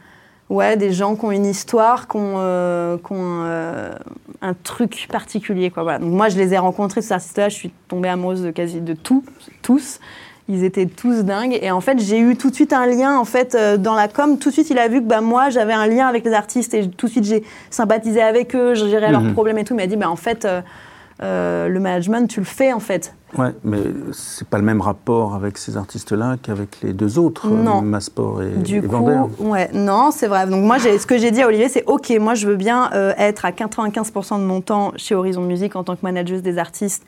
Ouais, des gens qui ont une histoire, qui ont, euh, qui ont, euh, un truc particulier. Quoi, voilà. Donc moi, je les ai rencontrés, ces artistes-là, je suis tombée amoureuse de quasi de tout, tous. Ils étaient tous dingues. Et en fait, j'ai eu tout de suite un lien en fait, euh, dans la com. Tout de suite, il a vu que bah, moi, j'avais un lien avec les artistes et tout de suite, j'ai sympathisé avec eux, je gérais leurs Mhm. problèmes et tout. Il m'a dit, bah, en fait, euh, le management, tu le fais en fait. Ouais, mais c'est pas le même rapport avec ces artistes-là qu'avec les deux autres, Non. euh, et, Du et coup, Vander. ouais, non, c'est vrai. Donc moi, ce que j'ai dit à Olivier, c'est OK, moi, je veux bien euh, être à 95% de mon temps chez Horizon Music en tant que manageuse des artistes,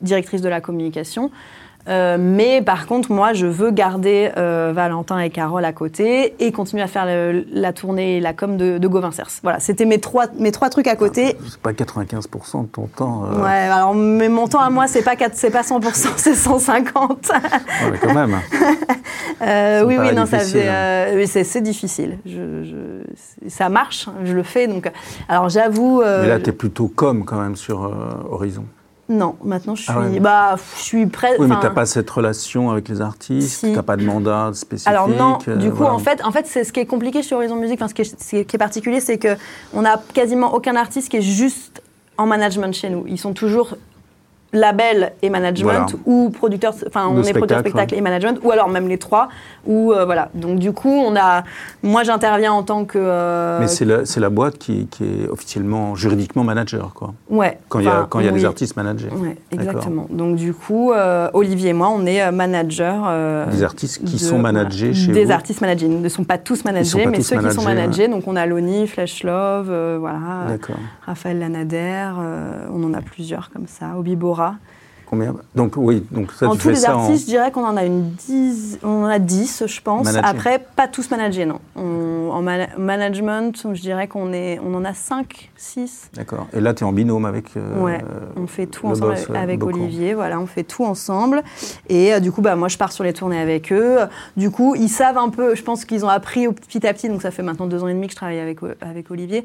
directrice de la communication. Euh, mais par contre, moi, je veux garder euh, Valentin et Carole à côté et continuer à faire le- la tournée et la com de, de Gauvin Cers. Voilà, c'était mes trois, mes trois trucs à côté. C'est pas 95% de ton temps. euh, Ouais, alors mais mon temps à moi, c'est pas, quatre- c'est pas 100%, c'est 150. ouais, mais quand même. Euh, oui, oui, non, ça faisait, hein. euh, c'est, c'est difficile. Je, je- ça marche, je le fais. Donc, alors j'avoue. euh, Mais là, tu es plutôt com quand même sur Horizon. Non, maintenant je suis. Ah ouais. Bah, je suis prête. Oui, mais n'as pas cette relation avec les artistes, Si. tu n'as pas de mandat spécifique. Alors non, euh, du coup, voilà. en fait, en fait, c'est ce qui est compliqué sur Horizon Music. Enfin, ce qui est, ce qui est particulier, c'est que on a quasiment aucun artiste qui est juste en management chez nous. Ils sont toujours label et management Voilà. ou producteur enfin on est producteur spectacle, et management ou alors même les trois ou euh, voilà donc du coup on a moi j'interviens en tant que euh, Mais c'est la, la boîte qui, qui est officiellement, juridiquement manager, quoi. ouais Quand il y a, quand il y a des artistes managés. Ouais, exactement. Donc du coup, euh, Olivier et moi, on est managers. euh, Des artistes qui de- sont managés voilà, chez Des vous artistes managés. Ils ne sont pas tous managés, pas mais tous ceux qui sont managés. Donc on a Loni, Flash Love, voilà. Raphaël Lanader, on en a plusieurs comme ça, Obi Bora aura Combien Donc oui, donc ça, en tous les artistes, je dirais qu'on en a une dix, on en a 10, je pense. Après, pas tous managés, non. On- en mana- management, je dirais qu'on est, on en a 5, 6. en... D'accord. Et là, tu es en binôme avec... euh, Ouais, on fait tout le ensemble boss, avec. Olivier. Voilà, on fait tout ensemble. Et euh, du coup, bah, moi, je pars sur les tournées avec eux. Du coup, ils savent un peu. Je pense qu'ils ont appris au- petit à petit. Donc, ça fait maintenant deux ans et demi que je travaille avec, avec Olivier.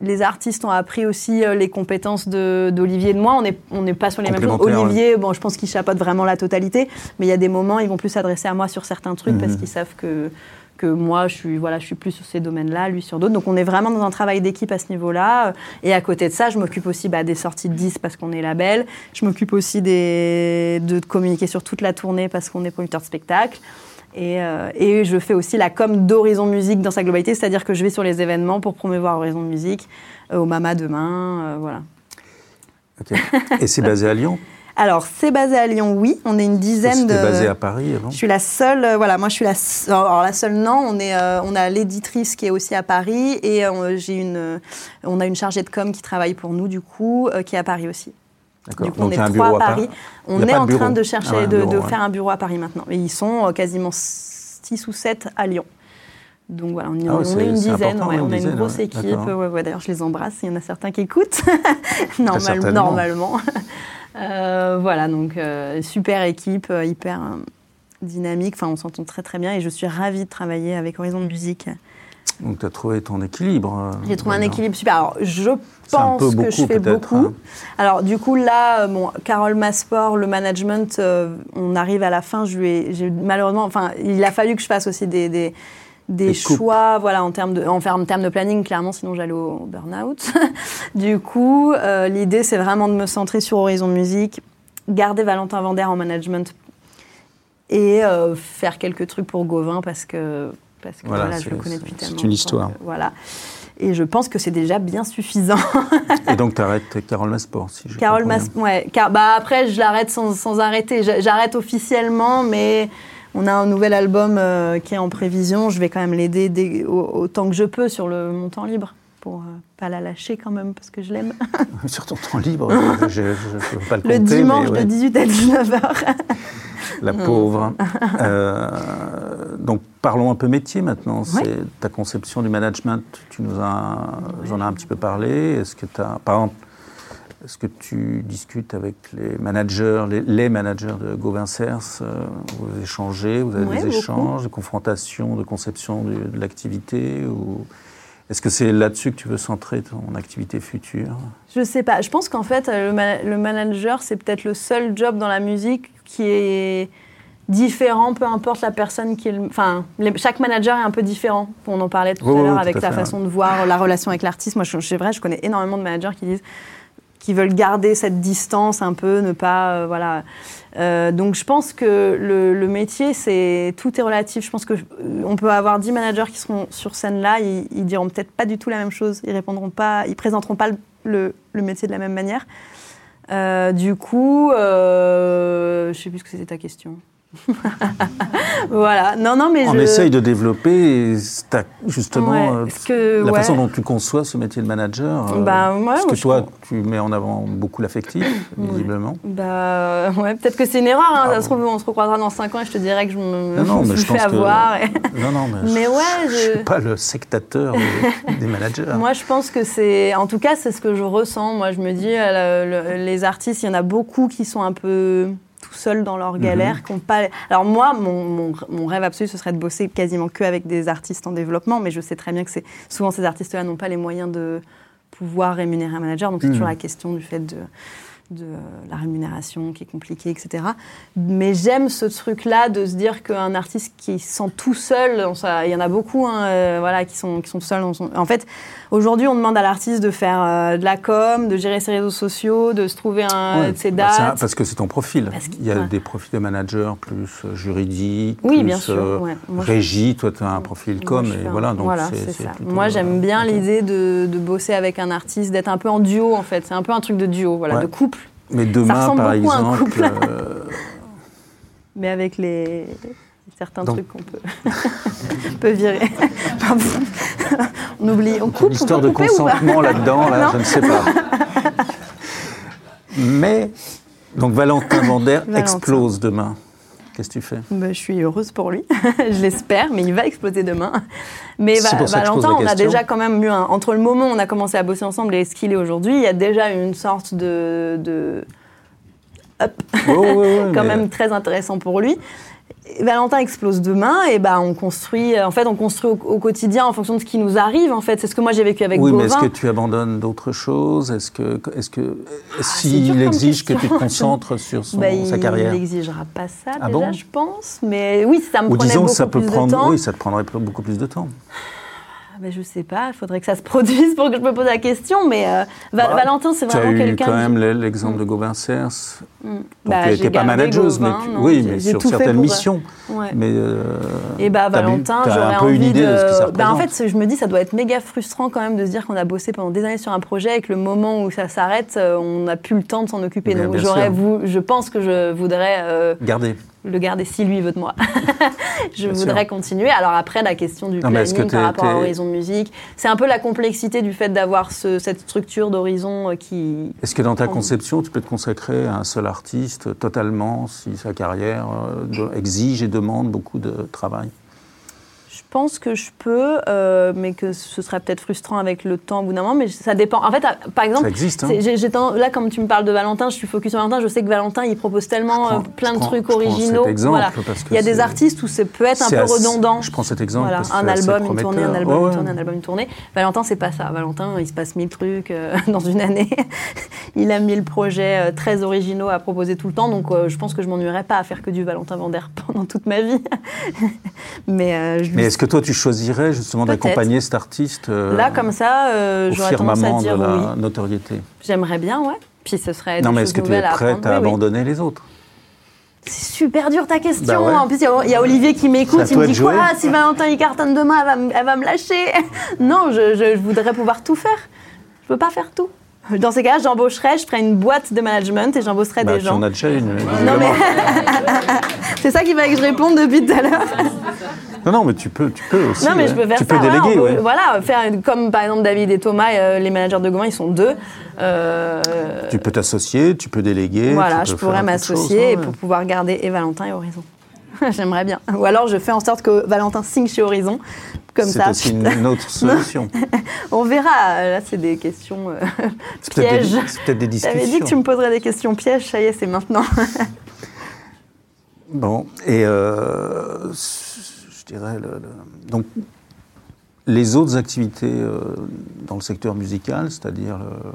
Les artistes ont appris aussi euh, les compétences d'Olivier et de moi. On n'est on n'est pas sur les mêmes choses. Olivier, bon, je pense qu'il chapeaute vraiment la totalité. Mais il y a des moments, ils vont plus s'adresser à moi sur certains trucs parce Mhm. qu'ils savent que que moi, je suis, voilà, je suis plus sur ces domaines-là, lui sur d'autres. Donc, on est vraiment dans un travail d'équipe à ce niveau-là. Et à côté de ça, je m'occupe aussi bah, des sorties de 10 parce qu'on est label. Je m'occupe aussi des, de communiquer sur toute la tournée parce qu'on est producteur de spectacle. Et, euh, et je fais aussi la com d'Horizon Musique dans sa globalité, c'est-à-dire que je vais sur les événements pour promouvoir Horizon Musique, euh, au Mama demain, euh, voilà. Et c'est basé à Lyon? Alors, c'est basé à Lyon, oui. On est une dizaine de. Basé à Paris avant Je suis la seule, euh, voilà, moi je suis la, se- alors la seule non, on est, euh, on a l'éditrice qui est aussi à Paris et euh, j'ai une, on a une chargée de com qui travaille pour nous du coup, qui est à Paris aussi. D'accord. Du coup, on Donc, y est trois à Paris. On est en train de chercher Ah ouais, de, de bureau, ouais. faire un bureau à Paris maintenant. Et ils sont quasiment 6 ou 7 à Lyon. Donc voilà, on, y- Ah ouais, on est une dizaine, ouais, on a une grosse équipe. Ouais, D'ailleurs, je les embrasse, il y en a certains qui écoutent, Normal- normalement. Euh, voilà, donc euh, super équipe, euh, hyper dynamique, enfin on s'entend très très bien et je suis ravie de travailler avec Horizon Musique. Donc tu as trouvé ton équilibre. J'ai trouvé un équilibre super. Alors, je pense que je fais beaucoup. hein. Alors, du coup, là, bon, Carole Masport, le management, euh, on arrive à la fin. Je lui ai, malheureusement, enfin, il a fallu que je fasse aussi des, des, des choix, voilà, en termes de, en, en termes de planning, clairement, sinon j'allais au burn-out. du coup, euh, l'idée, c'est vraiment de me centrer sur Horizon Musique, garder Valentin Vander en management et euh, faire quelques trucs pour Gauvin parce que, parce que Voilà, voilà, je c'est- le connais c'est- depuis c'est tellement une longtemps histoire. que- voilà. Et je pense que c'est déjà bien suffisant. Et donc tu arrêtes Carole Masport, si je Carole comprends Mas, bien. ouais. Car, bah après, je l'arrête sans, sans arrêter. J'a- J'arrête officiellement, mais on a un nouvel album euh, qui est en prévision. Je vais quand même l'aider autant que je peux sur le mon temps libre pour euh, pas la lâcher quand même parce que je l'aime. Sur ton temps libre, je ne peux pas le Le compter. dimanche mais ouais, de 18 à 19h. La pauvre. Euh, donc parlons un peu métier maintenant. Ouais. C'est ta conception du management. Tu nous as, j'en as un petit peu parlé. Est-ce que tu as, par exemple, est-ce que tu discutes avec les managers, les, les managers de Gauvin Cers euh, Vous échangez, vous avez Ouais, des beaucoup. échanges, des confrontations de conception de l'activité ou est-ce que c'est là-dessus que tu veux centrer ton activité future? Je sais pas. Je pense qu'en fait, le, ma- le manager, c'est peut-être le seul job dans la musique qui est différent, peu importe la personne qui est. le- Enfin, chaque manager est un peu différent. On en parlait tout à l'heure avec à la fait, façon de voir la relation avec l'artiste. Moi, c'est vrai, je connais énormément de managers qui disent qui veulent garder cette distance un peu, ne pas, euh, voilà. Euh, donc, je pense que le, métier, c'est tout est relatif. Je pense que euh, on peut avoir 10 managers qui seront sur scène là, ils, diront peut-être pas du tout la même chose, ils répondront pas, ils présenteront pas le, métier de la même manière. Du coup, je sais plus ce que c'était ta question. voilà. Non, non, mais On je... essaye de développer ta- justement Ouais, euh, que, la ouais. façon dont tu conçois ce métier de manager. euh, Bah, ouais, parce que toi, tu mets en avant beaucoup l'affectif, visiblement. Bah ouais, peut-être que c'est une erreur. hein. Ah ça se bon. trouve, on se recroisera dans 5 ans et je te dirais que je me, Non, non, je mais me je fais pense que- avoir. et- Non, non, mais, Mais je, je suis pas le sectateur des, managers. Moi, je pense que c'est. En tout cas, c'est ce que je ressens. Moi, je me dis, euh, le- le- les artistes, il y en a beaucoup qui sont un peu tout seuls dans leur galère. qui ont pas... Alors, moi, mon, mon- mon rêve absolu, ce serait de bosser quasiment que avec des artistes en développement. Mais je sais très bien que c'est souvent ces artistes-là n'ont pas les moyens de pouvoir rémunérer un manager. Donc, c'est Mhm. toujours la question du fait de de la rémunération qui est compliquée, etc. Mais j'aime ce truc-là de se dire qu'un artiste qui se sent tout seul, il y en a beaucoup, hein, euh, voilà, qui sont qui sont tout seuls. son- En fait, aujourd'hui, on demande à l'artiste de faire euh, de la com, de gérer ses réseaux sociaux, de se trouver un, Ouais, ses bah, dates. parce que c'est ton profil. Il y a ouais. des profils de manager plus euh, juridiques, Oui, plus bien sûr, euh, ouais. Moi, régie. Toi, tu as un profil Moi, com, je et un- voilà. Donc voilà, c'est, c'est c'est ça. plutôt, Moi, j'aime bien l'idée de, de bosser avec un artiste, d'être un peu en duo, en fait. C'est un peu un truc de duo, voilà, de couple. Mais demain, par exemple, euh, Mais avec les certains Donc- trucs qu'on peut, peut virer. On oublie, on coupe, une histoire on peut de consentement là-dedans, là, Non. je ne sais pas. Mais, donc Valentin Vander explose demain. Qu'est-ce que tu fais? Bah, je suis heureuse pour lui, je l'espère, mais il va exploser demain. Mais Va- Valentin, on a déjà quand même eu un, entre le moment où on a commencé à bosser ensemble et ce qu'il est aujourd'hui, il y a déjà une sorte de, de Ouais, ouais, ouais, quand mais- même très intéressant pour lui. Valentin explose demain et bah on construit en fait on construit au, au quotidien en fonction de ce qui nous arrive en fait c'est ce que moi j'ai vécu avec Oui, mais Gauvin. est-ce que tu abandonnes d'autres choses? Est-ce que, est-ce que, c'est s'il exige que tu te concentres sur son- Bah, sa carrière? Il n'exigera pas ça Ah déjà, bon? je pense. Mais oui, ça me Ou prenait disons, beaucoup ça peut plus de prendre, temps. oui, ça te prendrait beaucoup plus de temps. Ah, bah, je sais pas, il faudrait que ça se produise pour que je me pose la question. Mais euh, Va- Bah, Valentin, c'est Tu as vraiment eu quelqu'un. quand qui- même l'e- l'exemple de Gauvin Cers. Mm. Donc, Bah, n'étais pas manageuse, mais Gauvin, tu- non, oui, j'ai- mais sur certaines pour- missions. Ouais. Mais euh, Et bah t'as vu- Valentin, j'aurais envie une idée de, ce que ça Bah, en fait, je me dis, ça doit être méga frustrant quand même de se dire qu'on a bossé pendant des années sur un projet et que le moment où ça s'arrête, euh, on n'a plus le temps de s'en occuper. Bien, Donc j'aurais, sûr. vou- je pense que je voudrais euh, Gardez. Le garder si lui veut de moi. je Bien voudrais sûr. continuer. Alors après, la question du Non, planning par rapport à Horizon Musique, c'est un peu la complexité du fait d'avoir ce- cette structure d'Horizon euh, qui... Est-ce que dans ta conception, tu peux te consacrer à un seul artiste totalement si sa carrière euh, exige et demande beaucoup de travail? Pense que je peux, euh, mais que ce serait peut-être frustrant avec le temps au bout d'un moment, mais ça dépend. En fait, à- par exemple, Ça existe, hein c'est- tendance- là, comme tu me parles de Valentin, je suis focus sur Valentin, je sais que Valentin, il propose tellement prends- euh, plein de prends- trucs originaux. cet exemple Voilà. parce que Il y a des c'est- artistes où ça peut être un c'est peu assez- redondant. Je prends cet exemple Voilà, parce que un c'est album, une tournée, un album, Ouais, une tournée, un album, une tournée. Valentin, c'est pas ça. Valentin, il se passe mille trucs euh, dans une année. il a mille projets très originaux à proposer tout le temps, donc je pense que je m'ennuierais pas à faire que du Valentin Vander pendant toute ma vie. mais je lui- Mais est-ce que toi, tu choisirais justement d'accompagner cet artiste euh, là, comme ça, euh, au j'aurais tendance à firmament dire de la oui. notoriété J'aimerais bien, ouais. Puis ce serait Non, mais est-ce que tu es à prête à Oui, oui. abandonner les autres? C'est super dur ta question. Bah ouais. En plus, il y a- il y, a Olivier qui m'écoute. Il me dit quoi Si Valentin il cartonne demain, elle va, me- elle va me lâcher. non, je, je- je voudrais pouvoir tout faire. Je peux pas faire tout. Dans ces cas-là, j'embaucherais, je ferais une boîte de management et j'embaucherais Bah, des Tu gens. déjà une. Non mais c'est ça qu'il fallait que je réponde depuis tout à l'heure. Non, non, mais tu peux, tu peux aussi. Non mais je peux faire Tu ça. peux déléguer, on peut- ouais. Voilà, faire comme par exemple David et Thomas, euh, les managers de Gauvin, ils sont deux. Euh, Tu peux t'associer, tu peux déléguer. Voilà, tu je pourrais m'associer ouais. pour pouvoir garder et Valentin et Horizon. J'aimerais bien. Ou alors je fais en sorte que Valentin signe chez Horizon. Comme C'est ça, aussi une, autre solution. on verra. Là, c'est des questions euh, C'est peut-être des, pièges. c'est peut-être des discussions. J'avais dit que tu me poserais des questions pièges, ça y est, c'est maintenant. Bon, et euh, je dirais, le- le- donc, les autres activités euh, dans le secteur musical, c'est-à-dire le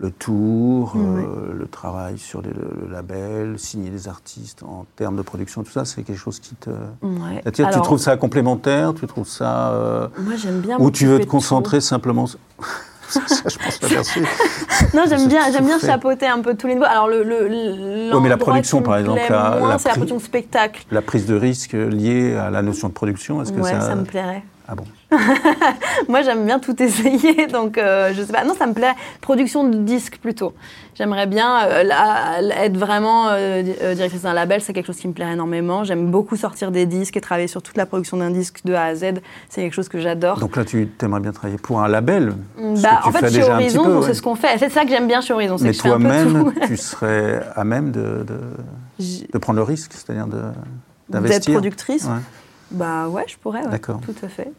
le tour, euh, le travail sur les, le, label, signer des artistes en termes de production, tout ça, c'est quelque chose qui te. Ouais. Tu trouves ça complémentaire? Tu trouves ça. Euh, moi, j'aime bien. Ou tu veux te concentrer simplement. ça, je pense pas merci. non, j'aime bien, j'aime bien chapeauter un peu tous les niveaux. Alors, le. le mais la production, par exemple. La, c'est la production de spectacle. La prise de risque liée à la notion de production, est-ce que ouais, ça. ça me plairait. Ah bon Moi, j'aime bien tout essayer, donc euh, je sais pas. Non, ça me plaît. Production de disques plutôt. J'aimerais bien euh, être vraiment euh, directrice d'un label, c'est quelque chose qui me plairait énormément. J'aime beaucoup sortir des disques et travailler sur toute la production d'un disque de A à Z. C'est quelque chose que j'adore. Donc là, tu aimerais bien travailler pour un label bah, En fait, chez Horizon, c'est ce qu'on fait. C'est ça que j'aime bien chez Horizon. Mais toi-même, tu serais à même de, de, prendre le risque, c'est-à-dire d'investir D'être productrice bah ouais, je pourrais. D'accord. Tout à fait.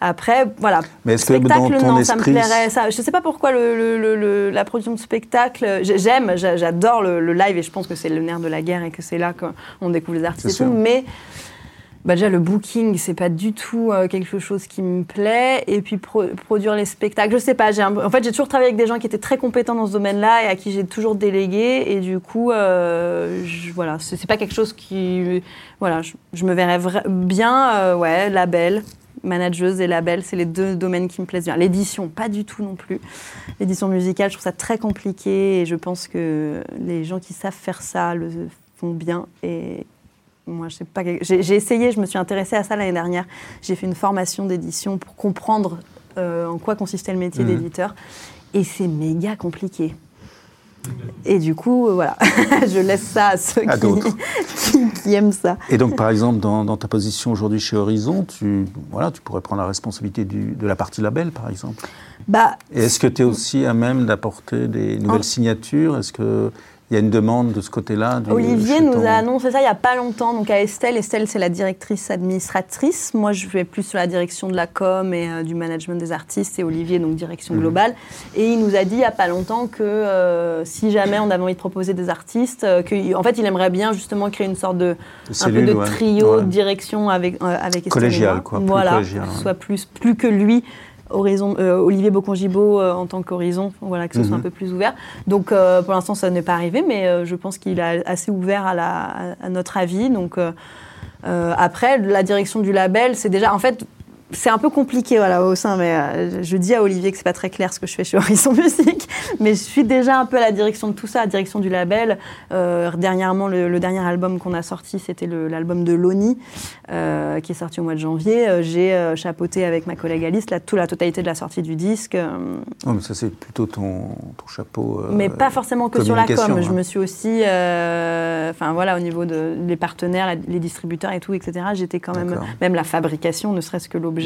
Après, voilà. Mais est-ce que dans ton non, esprit... ça me plairait. Ça, je ne sais pas pourquoi le, le, la production de spectacle. J'aime, j'adore le, live et je pense que c'est le nerf de la guerre et que c'est là qu'on découvre les artistes et tout. Mais bah déjà le booking c'est pas du tout euh, quelque chose qui me plaît et puis produire les spectacles je sais pas j'ai en fait j'ai toujours travaillé avec des gens qui étaient très compétents dans ce domaine-là et à qui j'ai toujours délégué et du coup euh, je, voilà c'est pas quelque chose qui voilà je, me verrais bien euh, ouais label manageuse et label, c'est les deux domaines qui me plaisent bien. L'édition, pas du tout non plus. L'édition musicale, je trouve ça très compliqué et je pense que les gens qui savent faire ça le font bien et moi, je sais pas. J'ai essayé, je me suis intéressée à ça l'année dernière. J'ai fait une formation d'édition pour comprendre euh, en quoi consistait le métier mhm. d'éditeur. Et c'est méga compliqué. Et du coup, euh, voilà, je laisse ça à ceux qui, aiment ça. Et donc, par exemple, dans, ta position aujourd'hui chez Horizon, tu, voilà, tu pourrais prendre la responsabilité de la partie label, par exemple? Bah, est-ce que tu es aussi à même d'apporter des nouvelles signatures? Est-ce que il y a une demande de ce côté-là Olivier nous a annoncé ça il n'y a pas longtemps, donc à Estelle. Estelle, c'est la directrice administratrice. Moi, je vais plus sur la direction de la com et euh, du management des artistes, et Olivier, donc direction mhm. globale. Et il nous a dit il n'y a pas longtemps que euh, si jamais on avait envie de proposer des artistes, euh, qu'en fait, il aimerait bien justement créer une sorte de, un peu de trio, de direction avec, avec Estelle. Collégial, quoi. Voilà, collégial, soit plus, plus que lui Horizon, euh, Olivier Bocongibaud euh, en tant qu'horizon, voilà, que ce soit un mhm. peu plus ouvert. Donc euh, pour l'instant, ça n'est pas arrivé, mais je pense qu'il est assez ouvert à, la, à notre avis. Donc après, la direction du label, c'est déjà, en fait, c'est un peu compliqué voilà, au sein, mais euh, je dis à Olivier que c'est pas très clair ce que je fais chez Horizon Musique, mais je suis déjà un peu à la direction de tout ça, à la direction du label. Euh, dernièrement, le, dernier album qu'on a sorti, c'était l'album de Loni, euh, qui est sorti au mois de janvier. J'ai chapeauté avec ma collègue Alice la, toute la totalité de la sortie du disque. Oh, mais ça, c'est plutôt ton, ton chapeau. mais pas forcément que sur la com. Je hein. me suis aussi, enfin voilà, au niveau de, des partenaires, les distributeurs et tout, etc. J'étais quand même, même la fabrication, ne serait-ce que l'objet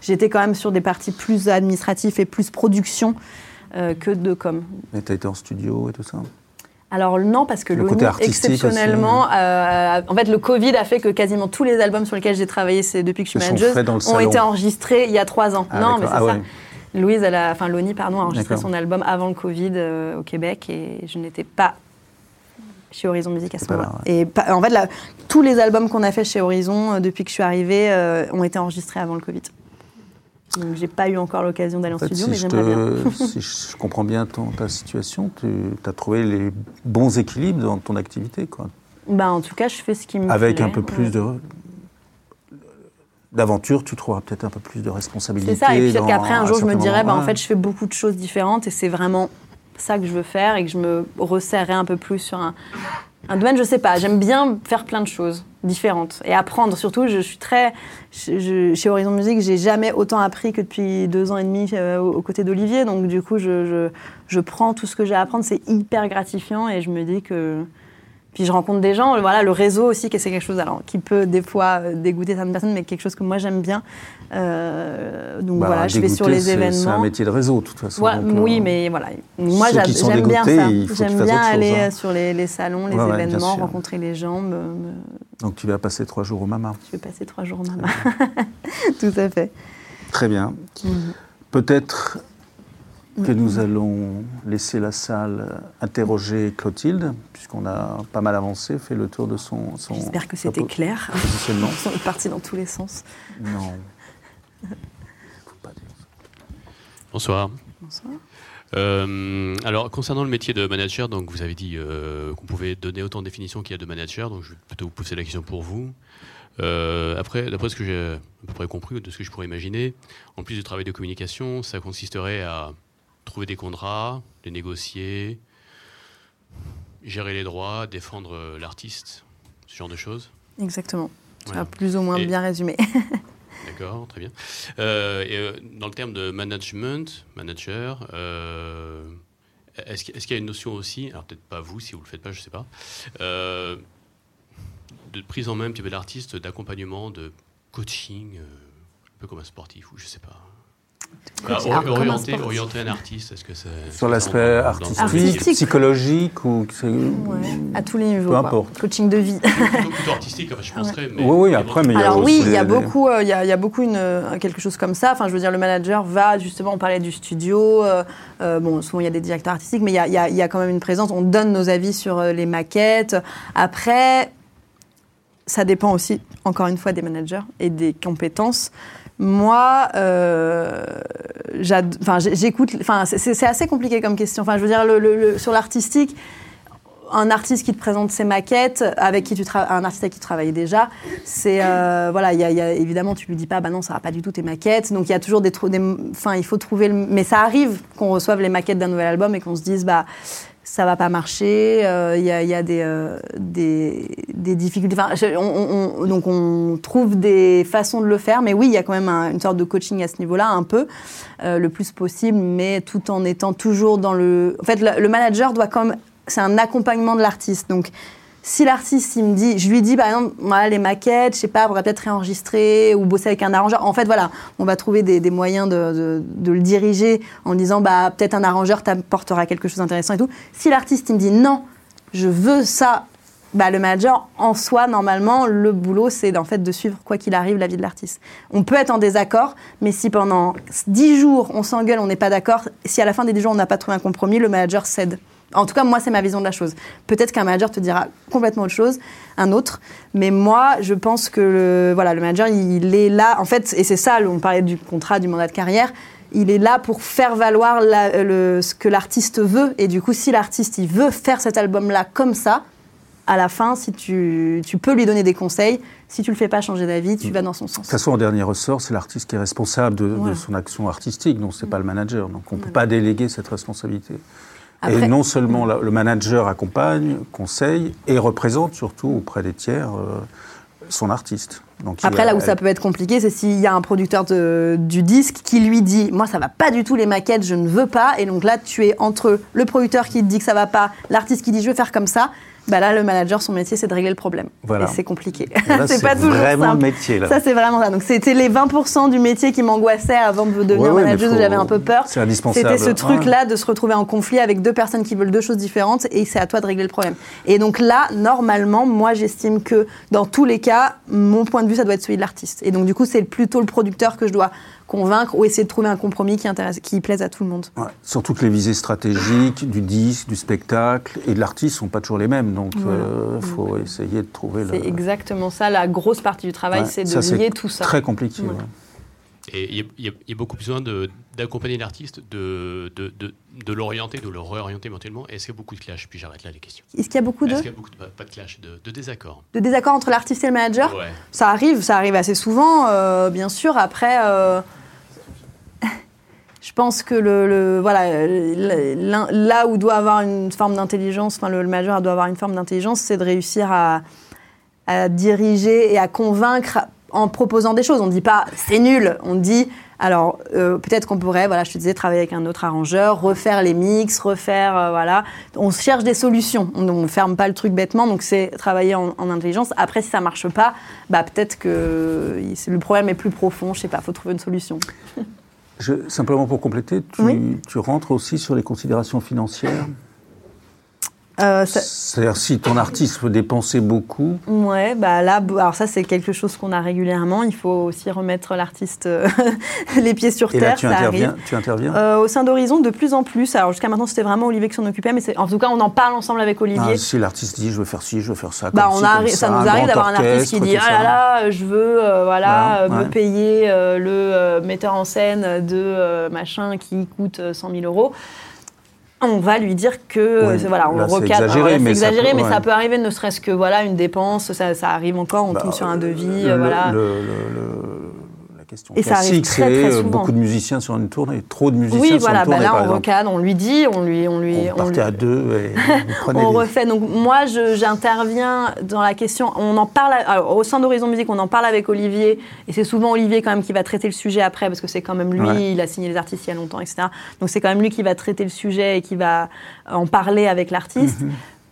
J'étais quand même sur des parties plus administratives et plus production euh, que de com. Mais tu as été en studio et tout ça? Alors non, parce que le exceptionnellement, euh, en fait, le Covid a fait que quasiment tous les albums sur lesquels j'ai travaillé depuis que je suis manager ont été enregistrés il y a trois ans. Ah, non, mais c'est ah, ça. Louise, elle a, enfin Loni, pardon, a enregistré son album avant le Covid euh, au Québec et je n'étais pas chez Horizon Musique à ce moment-là. Et en fait, là, tous les albums qu'on a fait chez Horizon euh, depuis que je suis arrivée euh, ont été enregistrés avant le Covid. Donc j'ai pas eu encore l'occasion d'aller en, studio, mais j'aimerais bien. si je comprends bien ton, ta situation, tu as trouvé les bons équilibres dans ton activité, quoi. Bah, en tout cas, je fais ce qui me Avec un peu plus de d'aventure, tu trouveras peut-être un peu plus de responsabilité. C'est ça, et puis peut-être qu'après un jour je me dirais, bah, en fait je fais beaucoup de choses différentes et c'est vraiment ça que je veux faire et que je me resserrerai un peu plus sur un, domaine, je sais pas. J'aime bien faire plein de choses différentes et apprendre. Surtout, je, suis très. chez Horizon Musique, j'ai jamais autant appris que depuis deux ans et demi euh, aux, côtés d'Olivier. Donc, du coup, je, prends tout ce que j'ai à apprendre. C'est hyper gratifiant et je me dis que puis je rencontre des gens, voilà, le réseau aussi, c'est quelque chose alors, qui peut des fois euh, dégoûter certaines personnes, mais quelque chose que moi j'aime bien. Euh, donc bah, voilà, je vais sur les événements. C'est un métier de réseau, de toute façon. oui, euh, mais voilà. Moi j'aime bien ça. J'aime bien aller hein. sur les, salons, les événements, rencontrer les gens. Donc tu vas passer trois jours au Mama. Je vais passer trois jours au Mama. tout à fait. Très bien. Peut-être que nous allons laisser la salle interroger Clotilde, puisqu'on a pas mal avancé, fait le tour de son. son J'espère que c'était clair. Positionnement. On est parti dans tous les sens. Non. Bonsoir. Bonsoir. Euh, alors, concernant le métier de manager, donc vous avez dit euh, qu'on pouvait donner autant de définitions qu'il y a de manager, donc je vais plutôt vous poser la question pour vous. Euh, après, d'après ce que j'ai à peu près compris, de ce que je pourrais imaginer, en plus du travail de communication, ça consisterait à trouver des contrats, les négocier, gérer les droits, défendre l'artiste, ce genre de choses. Exactement. Tu as plus ou moins bien résumé. D'accord, très bien. Euh, et, euh, dans le terme de management, manager, euh, est-ce qu'il y a une notion aussi, alors peut-être pas vous, si vous ne le faites pas, je ne sais pas, de prise en main un petit peu l'artiste, d'accompagnement, de coaching, un peu comme un sportif, ou je ne sais pas bah, orienter, orienter, un artiste, est-ce que c'est. Sur l'aspect artistique, psychologique ou. À tous les niveaux. Peu importe. Coaching de vie. Plutôt, artistique, je penserais. Mais oui, oui, après, mais il y a Alors, oui, il y a beaucoup, euh, il y a, il y a beaucoup une, euh, quelque chose comme ça. Enfin, je veux dire, le manager va, justement, on parlait du studio. Euh, bon, souvent, il y a des directeurs artistiques, mais il y, a, il, y a, il y a quand même une présence. On donne nos avis sur les maquettes. Après, ça dépend aussi, encore une fois, des managers et des compétences. Moi, euh, j'écoute. Enfin, c'est assez compliqué comme question. Enfin, je veux dire, sur l'artistique, un artiste qui te présente ses maquettes, avec qui tu un artiste avec qui tu travailles déjà, c'est euh, voilà, il y, a, évidemment tu lui dis pas, bah non, ça va pas du tout tes maquettes. Donc il y a toujours des, enfin, il faut trouver. Le, mais ça arrive qu'on reçoive les maquettes d'un nouvel album et qu'on se dise, bah ça va pas marcher, euh, il y, a, y a des, euh, des, difficultés. Donc on trouve des façons de le faire, mais oui, il y a quand même une sorte de coaching à ce niveau-là, un peu, euh, le plus possible, mais tout en étant toujours dans le... En fait, le, le manager doit quand même... C'est un accompagnement de l'artiste, donc si l'artiste, il me dit, je lui dis par exemple, les maquettes, je sais pas, on pourrait peut-être réenregistrer ou bosser avec un arrangeur. En fait, voilà, on va trouver des, moyens de, le diriger en disant, bah, peut-être un arrangeur t'apportera quelque chose d'intéressant et tout. Si l'artiste, il me dit, non, je veux ça, bah, le manager, en soi, normalement, le boulot, c'est en fait de suivre, quoi qu'il arrive, la vie de l'artiste. On peut être en désaccord, mais si pendant 10 jours, on s'engueule, on n'est pas d'accord, si à la fin des 10 jours, on n'a pas trouvé un compromis, le manager cède. En tout cas, moi, c'est ma vision de la chose. Peut-être qu'un manager te dira complètement autre chose, un autre. Mais moi, je pense que le, voilà, le manager, il est là. En fait, et c'est ça, on parlait du contrat, du mandat de carrière. Il est là pour faire valoir le, ce que l'artiste veut. Et du coup, si l'artiste, il veut faire cet album-là comme ça, à la fin, si tu, tu, peux lui donner des conseils, si tu le fais pas changer d'avis, tu vas dans son sens. De toute façon, en dernier ressort, c'est l'artiste qui est responsable de, son action artistique, donc c'est n'est pas le manager. Donc on ne peut pas déléguer cette responsabilité et non seulement le manager accompagne, conseille et représente surtout auprès des tiers euh, son artiste. Donc, Après, là où ça peut être compliqué, c'est s'il y a un producteur de, du disque qui lui dit Moi, ça va pas du tout les maquettes, je ne veux pas. Et donc là, tu es entre le producteur qui te dit que ça va pas, l'artiste qui dit Je veux faire comme ça bah là, le manager, son métier, c'est de régler le problème. Et c'est compliqué. c'est pas toujours vraiment le métier. Là. Ça, c'est vraiment ça. Donc, c'était les 20% du métier qui m'angoissaient avant de devenir manager, j'avais un peu peur. C'est indispensable. C'était ce truc-là de se retrouver en conflit avec deux personnes qui veulent deux choses différentes et c'est à toi de régler le problème. Et donc là, normalement, moi, j'estime que dans tous les cas, mon point de vue, ça doit être celui de l'artiste. Et donc, du coup, c'est plutôt le producteur que je dois convaincre ou essayer de trouver un compromis qui, intéresse, qui plaise à tout le monde. Surtout que les visées stratégiques du disque, du spectacle et de l'artiste ne sont pas toujours les mêmes. Donc il euh, faut essayer de trouver C'est exactement ça. La grosse partie du travail, c'est de lier tout ça. très compliqué. Et il y, a beaucoup besoin d'accompagner l'artiste, de, de, de, l'orienter, de le réorienter éventuellement. Est-ce qu'il y a beaucoup de clash Puis j'arrête là les questions. Est-ce qu'il y a beaucoup de... Est-ce qu'il y a beaucoup de... Pas de clash, de, désaccords? De désaccords entre l'artiste et le manager? Ça arrive, ça arrive assez souvent, euh, bien sûr. Après, euh, je pense que le, voilà, là où doit avoir une forme d'intelligence, enfin le, manager doit avoir une forme d'intelligence, c'est de réussir à, diriger et à convaincre en proposant des choses. On ne dit pas c'est nul, on dit alors euh, peut-être qu'on pourrait, voilà, je te disais, travailler avec un autre arrangeur, refaire les mix, refaire, euh, voilà. On cherche des solutions. On ne ferme pas le truc bêtement, donc c'est travailler en, intelligence. Après, si ça marche pas, bah peut-être que le problème est plus profond. Je sais pas, faut trouver une solution. simplement pour compléter, tu, rentres aussi sur les considérations financières euh, C'est-à-dire si ton artiste veut dépenser beaucoup. Ouais, bah là, alors ça c'est quelque chose qu'on a régulièrement. Il faut aussi remettre l'artiste euh, les pieds sur terre. Là, tu interviens, tu interviens euh, Au sein d'Horizon, de plus en plus. Alors jusqu'à maintenant, c'était vraiment Olivier qui s'en occupait, mais en tout cas, on en parle ensemble avec Olivier. Ah, si l'artiste dit je veux faire ci, je veux faire ça. Bah, on ça, nous arrive d'avoir un artiste qui dit ah là là, je veux voilà, me payer le metteur en scène de machin qui coûte 100 000 euros. On va lui dire que Oui, voilà, on là, recadre. exagéré, mais ça exagéré, peut- mais ouais. ça peut arriver, ne serait-ce que voilà une dépense, ça, ça arrive encore, on Bah, tombe sur un devis, le- euh, voilà. le- le- le- la question Et ça arrive très, très euh, souvent. beaucoup de musiciens sur une tournée, trop de musiciens Oui, sur voilà, une tournée, bah là par on recadre, on lui dit, on lui, on lui, On on lui- à deux et on les- refait. Donc moi, j'interviens dans la question. On en parle alors, au sein d'Horizon Musique, on en parle avec Olivier, et c'est souvent Olivier quand même qui va traiter le sujet après, parce que c'est quand même lui. Ouais. Il a signé les artistes il y a longtemps, etc. Donc c'est quand même lui qui va traiter le sujet et qui va en parler avec l'artiste.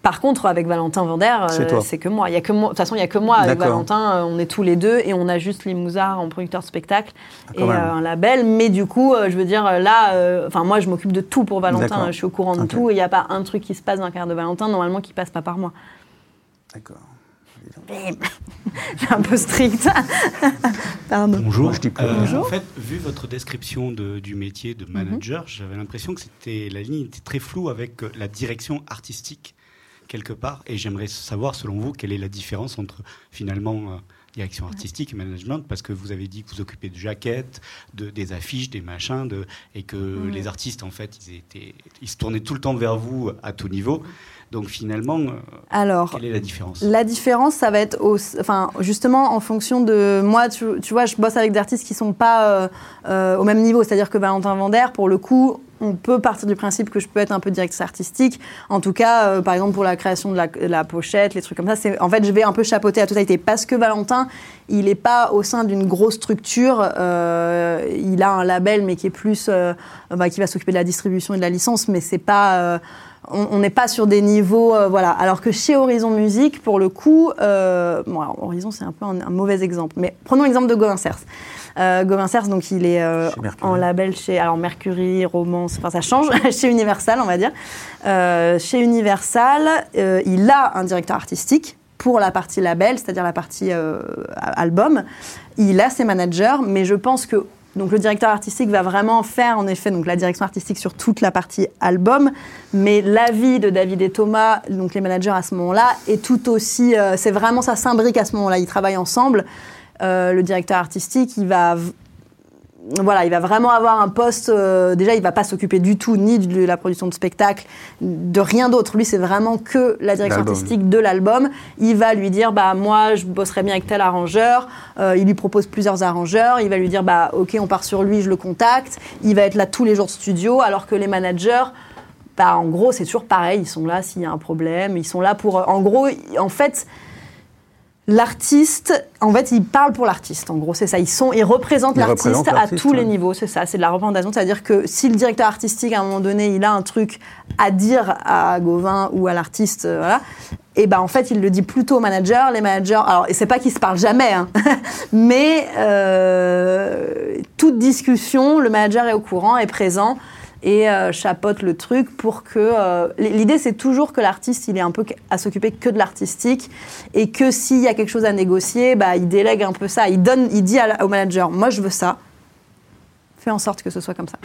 Par contre, avec Valentin Vander, euh, Mhm. C'est c'est que moi. Il y a que moi. De toute façon, il y a que moi avec D'accord. Valentin. euh, on est tous les deux et on a juste Limousard en producteur de spectacle Ah, et euh, un label. Mais du coup, euh, je veux dire, euh, là, euh, enfin moi, je m'occupe de tout pour Valentin. Je suis au courant de Ok. tout. et Il n'y a pas un truc qui se passe dans la carrière de Valentin normalement qui passe pas par moi. D'accord. Un peu strict. Pardon. Bonjour. Je Euh. Bonjour. En fait, vu votre description de- du métier de manager, j'avais l'impression que c'était la ligne était très floue avec euh, la direction artistique quelque part. Et j'aimerais savoir, selon vous, quelle est la différence entre finalement euh, direction artistique et management, parce que vous avez dit que vous occupez de jaquettes, de, des affiches, des machins, de, et que les artistes, en fait, ils, étaient, ils se tournaient tout le temps vers vous à tout niveau. Donc finalement, euh, Alors, quelle est la différence? La différence, ça va être au- enfin, justement en fonction de. Moi, tu, tu vois, je bosse avec des artistes qui sont pas euh, euh, au même niveau. C'est-à-dire que Valentin Vander, pour le coup, on peut partir du principe que je peux être un peu directrice artistique. En tout cas, euh, par exemple, pour la création de la, pochette, les trucs comme ça, c'est, en fait, je vais un peu chapeauter la totalité. Parce que Valentin, il n'est pas au sein d'une grosse structure. euh, il a un label, mais qui est plus. euh, bah, qui va s'occuper de la distribution et de la licence, mais c'est pas. on n'est pas sur des niveaux, voilà. Alors que chez Horizon Musique, pour le coup, bon, alors, Horizon c'est un peu un, un mauvais exemple, mais prenons l'exemple de Gauvin Cers. Euh, Gauvin Cers, donc il est euh, en label chez, alors Mercury, Romance, enfin ça change, chez Universal, on va dire. Euh, chez Universal, euh, il a un directeur artistique pour la partie label, c'est-à-dire la partie album. Il a ses managers, mais je pense que donc le directeur artistique va vraiment faire en effet donc la direction artistique sur toute la partie album, mais l'avis de David et Thomas, donc les managers à ce moment-là, est tout aussi, euh, c'est vraiment ça s'imbrique à ce moment-là. Ils travaillent ensemble. Euh, le directeur artistique, il va voilà, il va vraiment avoir un poste. euh, déjà, il va pas s'occuper du tout ni de la production de spectacle, de rien d'autre. Lui, c'est vraiment que la direction artistique de l'album. Il va lui dire, bah moi, je bosserais bien avec tel arrangeur. Euh, il lui propose plusieurs arrangeurs. Il va lui dire, bah ok, on part sur lui, je le contacte. Il va être là tous les jours de studio, alors que les managers. Bah, en gros, c'est toujours pareil. Ils sont là s'il y a un problème. Ils sont là pour. En gros, en fait, L'artiste, en fait, ils parlent pour l'artiste. En gros, c'est ça. Ils sont, ils représentent l'artiste à tous les niveaux. C'est ça. C'est de la représentation. C'est-à-dire que si le directeur artistique, à un moment donné, il a un truc à dire à Gauvin ou à l'artiste, euh, voilà. Et ben en fait, il le dit plutôt au manager. Les managers, alors et c'est pas qu'ils se parlent jamais, hein, mais euh, toute discussion, le manager est au courant, est présent et euh, chapeaute le truc pour que euh, l'idée c'est toujours que l'artiste il est un peu à s'occuper que de l'artistique et que s'il y a quelque chose à négocier bah il délègue un peu ça. Il donne il dit au manager moi je veux ça. Fais en sorte que ce soit comme ça.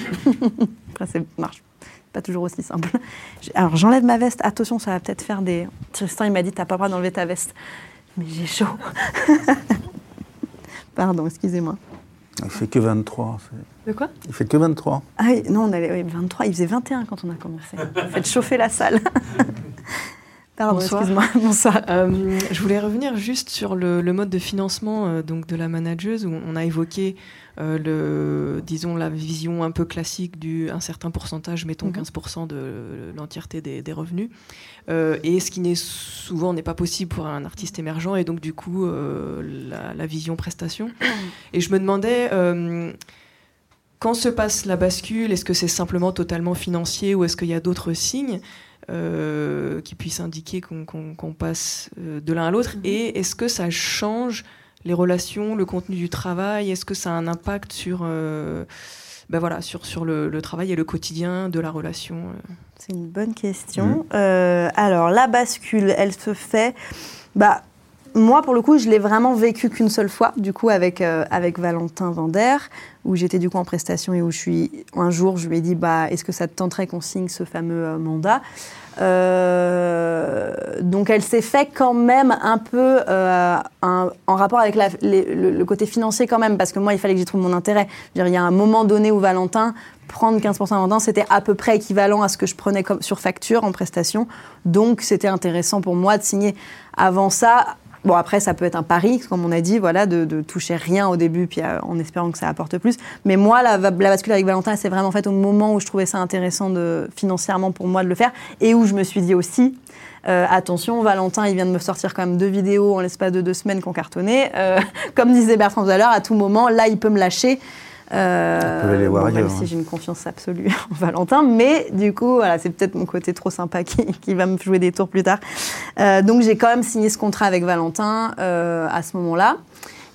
Après ça marche. Pas toujours aussi simple. Alors j'enlève ma veste. Attention ça va peut-être faire des Tristan il m'a dit t'as pas le droit d'enlever ta veste. Mais j'ai chaud. Pardon excusez-moi. Il fait que 23. De quoi? Il fait que 23. Ah oui, non, on allait, oui, 23, il faisait 21 quand on a commencé. Faites chauffer la salle. Pardon, Bonsoir. excuse-moi. Bonsoir. Euh, je voulais revenir juste sur le, le mode de financement euh, donc de la manageuse où on a évoqué euh, le, disons la vision un peu classique du un certain pourcentage, mettons Mhm. 15% de l'entièreté des, des revenus, Euh, et ce qui n'est souvent n'est pas possible pour un artiste émergent et donc du coup euh, la, la vision prestation. Et je me demandais euh, quand se passe la bascule, est-ce que c'est simplement totalement financier ou est-ce qu'il y a d'autres signes euh, qui puissent indiquer qu'on passe euh, de l'un à l'autre Mhm. Et est-ce que ça change les relations, le contenu du travail? Est-ce que ça a un impact sur, euh, ben voilà, sur, sur le, le travail et le quotidien de la relation euh? C'est une bonne question. Euh, alors, la bascule, elle se fait. Bah, moi, pour le coup, je l'ai vraiment vécu qu'une seule fois, du coup, avec, euh, avec Valentin Vander, où j'étais du coup en prestation et où je suis. Un jour, je lui ai dit bah, est-ce que ça te tenterait qu'on signe ce fameux euh, mandat? Euh, donc elle s'est fait quand même un peu en rapport avec le, côté financier quand même, parce que moi il fallait que j'y trouve mon intérêt. il y a un moment donné où Valentin, prendre 15% à Valentin, c'était à peu près équivalent à ce que je prenais comme sur facture en prestation. Donc c'était intéressant pour moi de signer. Avant ça, Bon, après, ça peut être un pari, comme on a dit, voilà, de, toucher rien au début, puis euh, en espérant que ça apporte plus. Mais moi, la, la bascule avec Valentin, c'est vraiment fait au moment où je trouvais ça intéressant de, financièrement pour moi de le faire, et où je me suis dit aussi, euh, attention, Valentin, il vient de me sortir quand même deux vidéos en l'espace de deux semaines qu'on cartonnait. Euh, comme disait Bertrand tout à l'heure, à tout moment, là, il peut me lâcher. Euh, même si j'ai une confiance absolue en Valentin, mais du coup, voilà, c'est peut-être mon côté trop sympa qui, qui, va me jouer des tours plus tard. Euh, donc j'ai quand même signé ce contrat avec Valentin euh, à ce moment-là.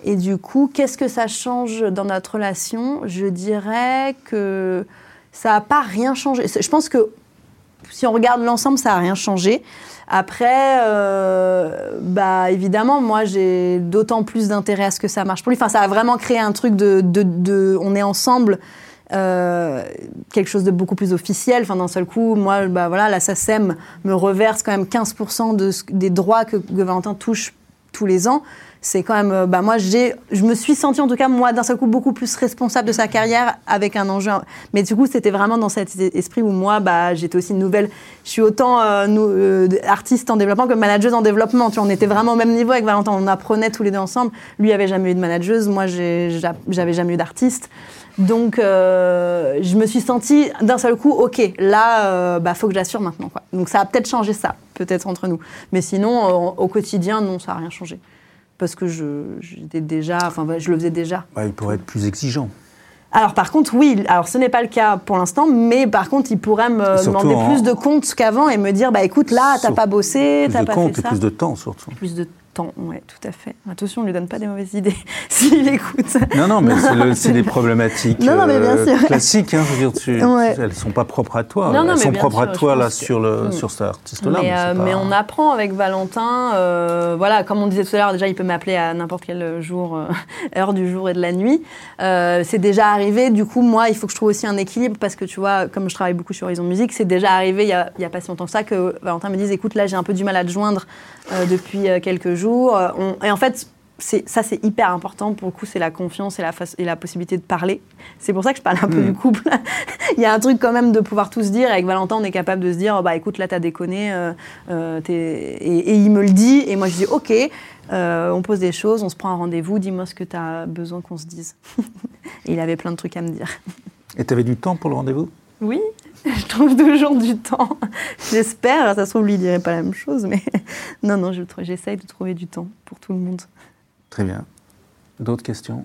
Et du coup, qu'est-ce que ça change dans notre relation? Je dirais que ça n'a pas rien changé. Je pense que si on regarde l'ensemble, ça n'a rien changé. Après, euh, bah évidemment, moi j'ai d'autant plus d'intérêt à ce que ça marche pour lui. Enfin, ça a vraiment créé un truc de, de, on est ensemble. Euh, quelque chose de beaucoup plus officiel. Enfin, d'un seul coup, moi, bah voilà, la SACEM me reverse quand même 15% de, des droits que Valentin touche tous les ans c'est quand même, euh, bah moi j'ai, je me suis sentie en tout cas moi d'un seul coup beaucoup plus responsable de sa carrière avec un enjeu. Mais du coup c'était vraiment dans cet esprit où moi bah j'étais aussi une nouvelle, je suis autant euh, euh, artiste en développement que manageuse en développement. Tu vois, on était vraiment au même niveau avec Valentin, on apprenait tous les deux ensemble. Lui avait jamais eu de manageuse, moi j'avais jamais eu d'artiste. Donc, je me suis sentie d'un seul coup, ok, là, bah, faut que j'assure maintenant. Quoi. Donc, ça a peut-être changé ça, peut-être entre nous. Mais sinon, au quotidien, non, ça n'a rien changé parce que je, j'étais déjà, enfin, je le faisais déjà. il pourrait être plus exigeant. Alors par contre, oui, alors ce n'est pas le cas pour l'instant, mais par contre, il pourrait me demander plus de comptes qu'avant et me dire, bah écoute, là, t'as pas bossé, t'as pas fait ça. Plus de temps surtout. Plus de oui, tout à fait. Attention, on ne lui donne pas des mauvaises idées s'il écoute. Non, non, mais c'est des problématiques euh, classiques. Hein, je veux dire, elles ne sont pas propres à toi. elles sont propres à toi là, sur, le, mm. sur cet artiste-là. Mais, euh, on apprend avec Valentin. Euh, voilà, comme on disait tout à l'heure, déjà, il peut m'appeler à n'importe quel jour, heure du jour et de la nuit. c'est déjà arrivé. Du coup, moi, il faut que je trouve aussi un équilibre parce que tu vois, comme je travaille beaucoup sur Horizon Musique, c'est déjà arrivé il n'y a, a, pas si longtemps que ça que Valentin me dise écoute, là, j'ai un peu du mal à te joindre depuis quelques jours euh, et en fait, ça c'est hyper important. Pour le coup c'est la confiance et la, et la possibilité de parler. C'est pour ça que je parle un peu mm. du couple. Il y a un truc quand même de pouvoir tout se dire avec Valentin on est capable de se dire bah écoute là t'as déconné euh, euh, et, il me le dit et moi je dis ok on pose des choses on se prend un rendez-vous dis-moi ce que t'as besoin qu'on se dise. Et il avait plein de trucs à me dire. Et t'avais du temps pour le rendez-vous? Oui je trouve toujours du temps. J'espère, ça se trouve, lui, il dirait pas la même chose, mais non, non, j'essaye de trouver du temps pour tout le monde. Très bien. D'autres questions?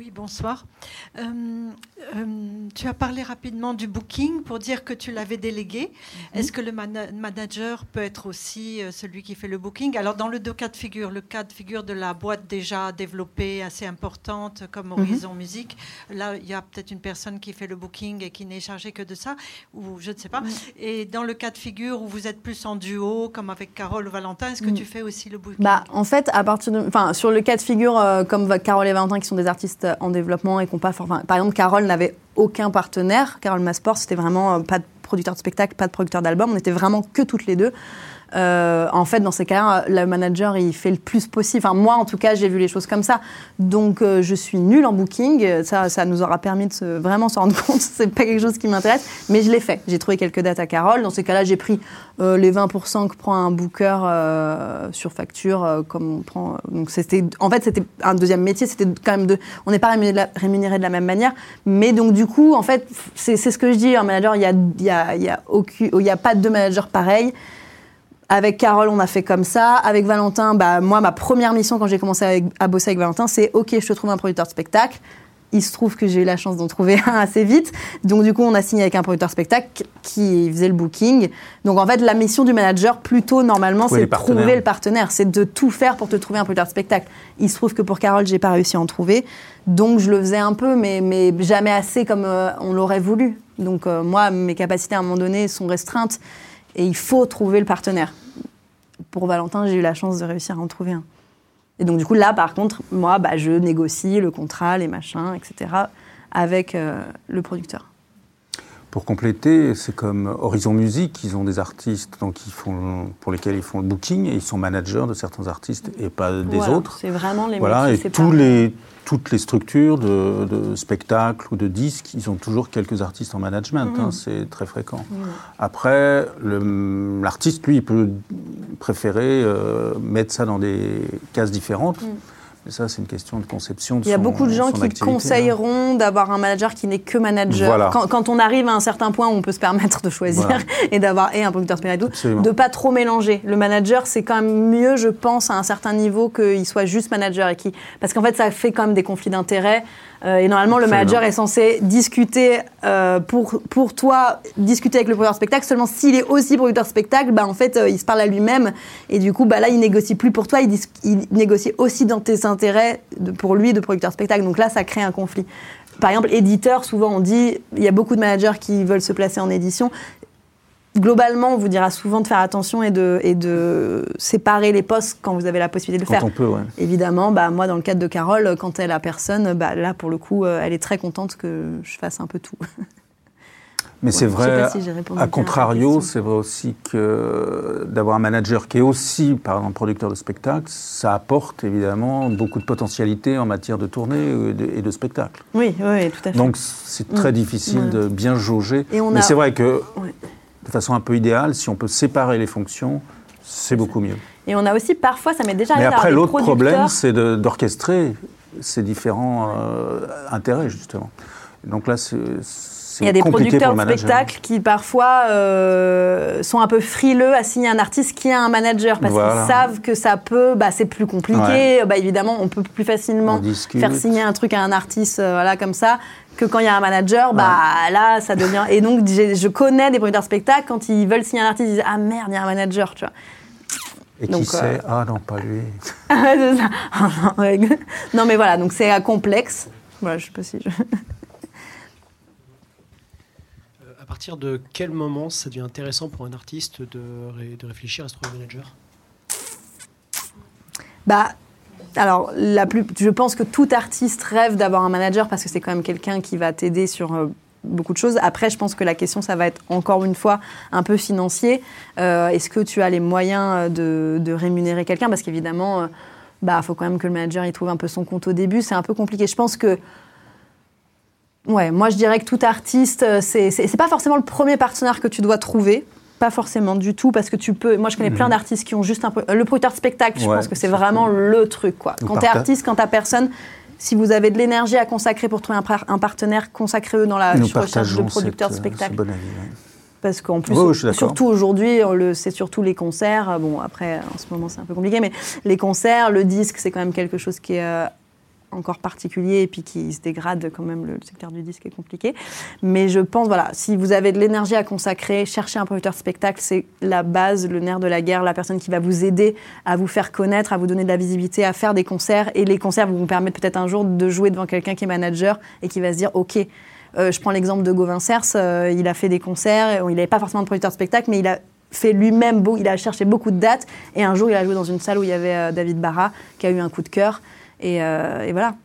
Oui, bonsoir. Euh, euh, tu as parlé rapidement du booking pour dire que tu l'avais délégué. Mhm. Est-ce que le manager peut être aussi euh, celui qui fait le booking? Alors, dans le deux cas de figure, le cas de figure de la boîte déjà développée, assez importante, comme mhm. Horizon Musique, là, il y a peut-être une personne qui fait le booking et qui n'est chargée que de ça, ou je ne sais pas. Et dans le cas de figure où vous êtes plus en duo, comme avec Carole ou Valentin, est-ce que tu fais aussi le booking? Bah, En fait, à partir de, sur le cas de figure, comme Carole et Valentin, qui sont des artistes en développement et qu'on pas. Enfin, par exemple, Carole n'avait aucun partenaire. Carole Masport, c'était vraiment euh, pas de producteur de spectacle, pas de producteur d'album. On était vraiment que toutes les deux. Euh, en fait, dans ces cas-là, le manager, il fait le plus possible. Enfin, moi, en tout cas, j'ai vu les choses comme ça. Donc, euh, je suis nulle en booking. Ça, ça nous aura permis de se, vraiment se rendre compte. c'est pas quelque chose qui m'intéresse, mais je l'ai fait. J'ai trouvé quelques dates à Carole. Dans ces cas-là, j'ai pris euh, les 20% que prend un booker sur facture, comme on prend. Donc, c'était, en fait, c'était un deuxième métier. C'était quand même de. On n'est pas rémunéré de, la, même manière, mais donc du coup, en fait, c'est, ce que je dis. Un manager, il y a, y a, y a, y a pas de manager pareil. Avec Carole, on a fait comme ça. Avec Valentin, bah, moi, ma première mission quand j'ai commencé à, bosser avec Valentin, c'est OK, je te trouve un producteur de spectacle. Il se trouve que j'ai eu la chance d'en trouver un assez vite. Donc, du coup, on a signé avec un producteur de spectacle qui faisait le booking. Donc, en fait, la mission du manager, plutôt, normalement, c'est de trouver le partenaire. C'est de tout faire pour te trouver un producteur de spectacle. Il se trouve que pour Carole, j'ai pas réussi à en trouver. Donc, je le faisais un peu, mais, mais jamais assez comme euh, on l'aurait voulu. Donc, euh, moi, mes capacités, à un moment donné, sont restreintes et il faut trouver le partenaire. pour Valentin, j'ai eu la chance de réussir à en trouver un. Et donc, du coup, là, par contre, moi, bah, je négocie le contrat, les machins, etc., avec euh, le producteur. Pour compléter, c'est comme Horizon Musique, ils ont des artistes donc ils font, pour lesquels ils font le booking et ils sont managers de certains artistes et pas des Voilà, autres. C'est vraiment les Voilà, et tous les, toutes les structures de, de spectacles ou de disques, ils ont toujours quelques artistes en management, Mhm. hein, c'est très fréquent. Après, le- l'artiste, lui, il peut préférer euh, mettre ça dans des cases différentes. Mais ça, c'est une question de conception de. Il y a son- beaucoup de gens qui activité, hein. conseilleront d'avoir un manager qui n'est que manager. Voilà. Quand, quand on arrive à un certain point où on peut se permettre de choisir Voilà. et d'avoir et un producteur Absolument. de pas trop mélanger. Le manager, c'est quand même mieux, je pense, à un certain niveau qu'il soit juste manager et qui, parce qu'en fait, ça fait quand même des conflits d'intérêts. Euh, et normalement, le Absolument. manager est censé discuter euh, pour pour toi, discuter avec le producteur spectacle. Seulement s'il est aussi producteur spectacle, bah en fait, euh, il se parle à lui-même et du coup, bah là, il négocie plus pour toi, il, négocie aussi dans tes intérêts de- pour lui de producteur spectacle. Donc là, ça crée un conflit. Par exemple, éditeur, souvent on dit, il y a beaucoup de managers qui veulent se placer en édition. Globalement, on vous dira souvent de faire attention et de, et de séparer les postes quand vous avez la possibilité de le Quand faire. on peut, ouais. Évidemment, bah, moi, dans le cadre de Carole, quand elle a personne, bah, là, pour le coup, euh, elle est très contente que je fasse un peu tout. Mais c'est vrai, si à contrario, c'est vrai aussi que d'avoir un manager qui est aussi, par exemple, producteur de spectacle, ça apporte évidemment beaucoup de potentialité en matière de tournée et de, et de spectacle. Oui, oui, tout à fait. Donc c'est très Mm. difficile de bien jauger. Et on Mais a- c'est vrai que, Ouais. De façon un peu idéale, si on peut séparer les fonctions, c'est beaucoup mieux. Et on a aussi, parfois, ça m'est déjà Mais arrivé après, d'avoir l'autre problème, c'est d'orchestrer ces différents euh, intérêts, justement. Donc là, c'est Il y a des producteurs de spectacles qui parfois euh, sont un peu frileux à signer un artiste qui a un manager parce Voilà. qu'ils savent que ça peut, bah, c'est plus compliqué. Ouais. Bah, évidemment, on peut plus facilement faire signer un truc à un artiste, euh, voilà, comme ça, que quand il y a un manager, bah là, ça devient. Et donc, je connais des producteurs de spectacles quand ils veulent signer un artiste, ils disent ah merde, il y a un manager, tu vois. Et qui Donc, sait? Euh, Ah non, pas lui. C'est ça. Ouais. non, mais voilà, donc c'est euh, complexe. Voilà, je sais pas si je. Euh, À partir de quel moment ça devient intéressant pour un artiste de, ré- de réfléchir à se trouver manager? Bah, alors, la plus, je pense que tout artiste rêve d'avoir un manager parce que c'est quand même quelqu'un qui va t'aider sur euh, beaucoup de choses. Après, je pense que la question, ça va être encore une fois un peu financier. Euh, Est-ce que tu as les moyens euh, de, rémunérer quelqu'un? Parce qu'évidemment, il bah, faut quand même que le manager il trouve un peu son compte au début. C'est un peu compliqué. Je pense que Ouais, moi je dirais que tout artiste, c'est pas forcément le premier partenaire que tu dois trouver. Pas forcément du tout, parce que tu peux. Moi je connais plein d'artistes qui ont juste un. pro- Le producteur de spectacle, je Ouais, pense que c'est vraiment le truc, quoi. Quand t'es artiste, quand t'as personne, si vous avez de l'énergie à consacrer pour trouver un, par- un partenaire, consacrez-le dans la recherche de producteurs de cette, spectacle. ce bon avis. ouais. Parce qu'en plus, surtout aujourd'hui, le- c'est surtout les concerts. Bon, après, en ce moment, c'est un peu compliqué, mais les concerts, le disque, c'est quand même quelque chose qui est euh, encore particulier et puis qui se dégrade quand même. Le secteur du disque est compliqué. Mais je pense, voilà, si vous avez de l'énergie à consacrer, chercher un producteur de spectacle, c'est la base, le nerf de la guerre, la personne qui va vous aider à vous faire connaître, à vous donner de la visibilité, à faire des concerts. Et les concerts vont vous permettre peut-être un jour de jouer devant quelqu'un qui est manager et qui va se dire, OK, euh, je prends l'exemple de Gauvin Cers, euh, il a fait des concerts, il n'avait pas forcément de producteur de spectacle, mais il a fait lui-même, il a cherché beaucoup de dates, et un jour il a joué dans une salle où il y avait euh, David Barra, qui a eu un coup de cœur, et, euh, et voilà.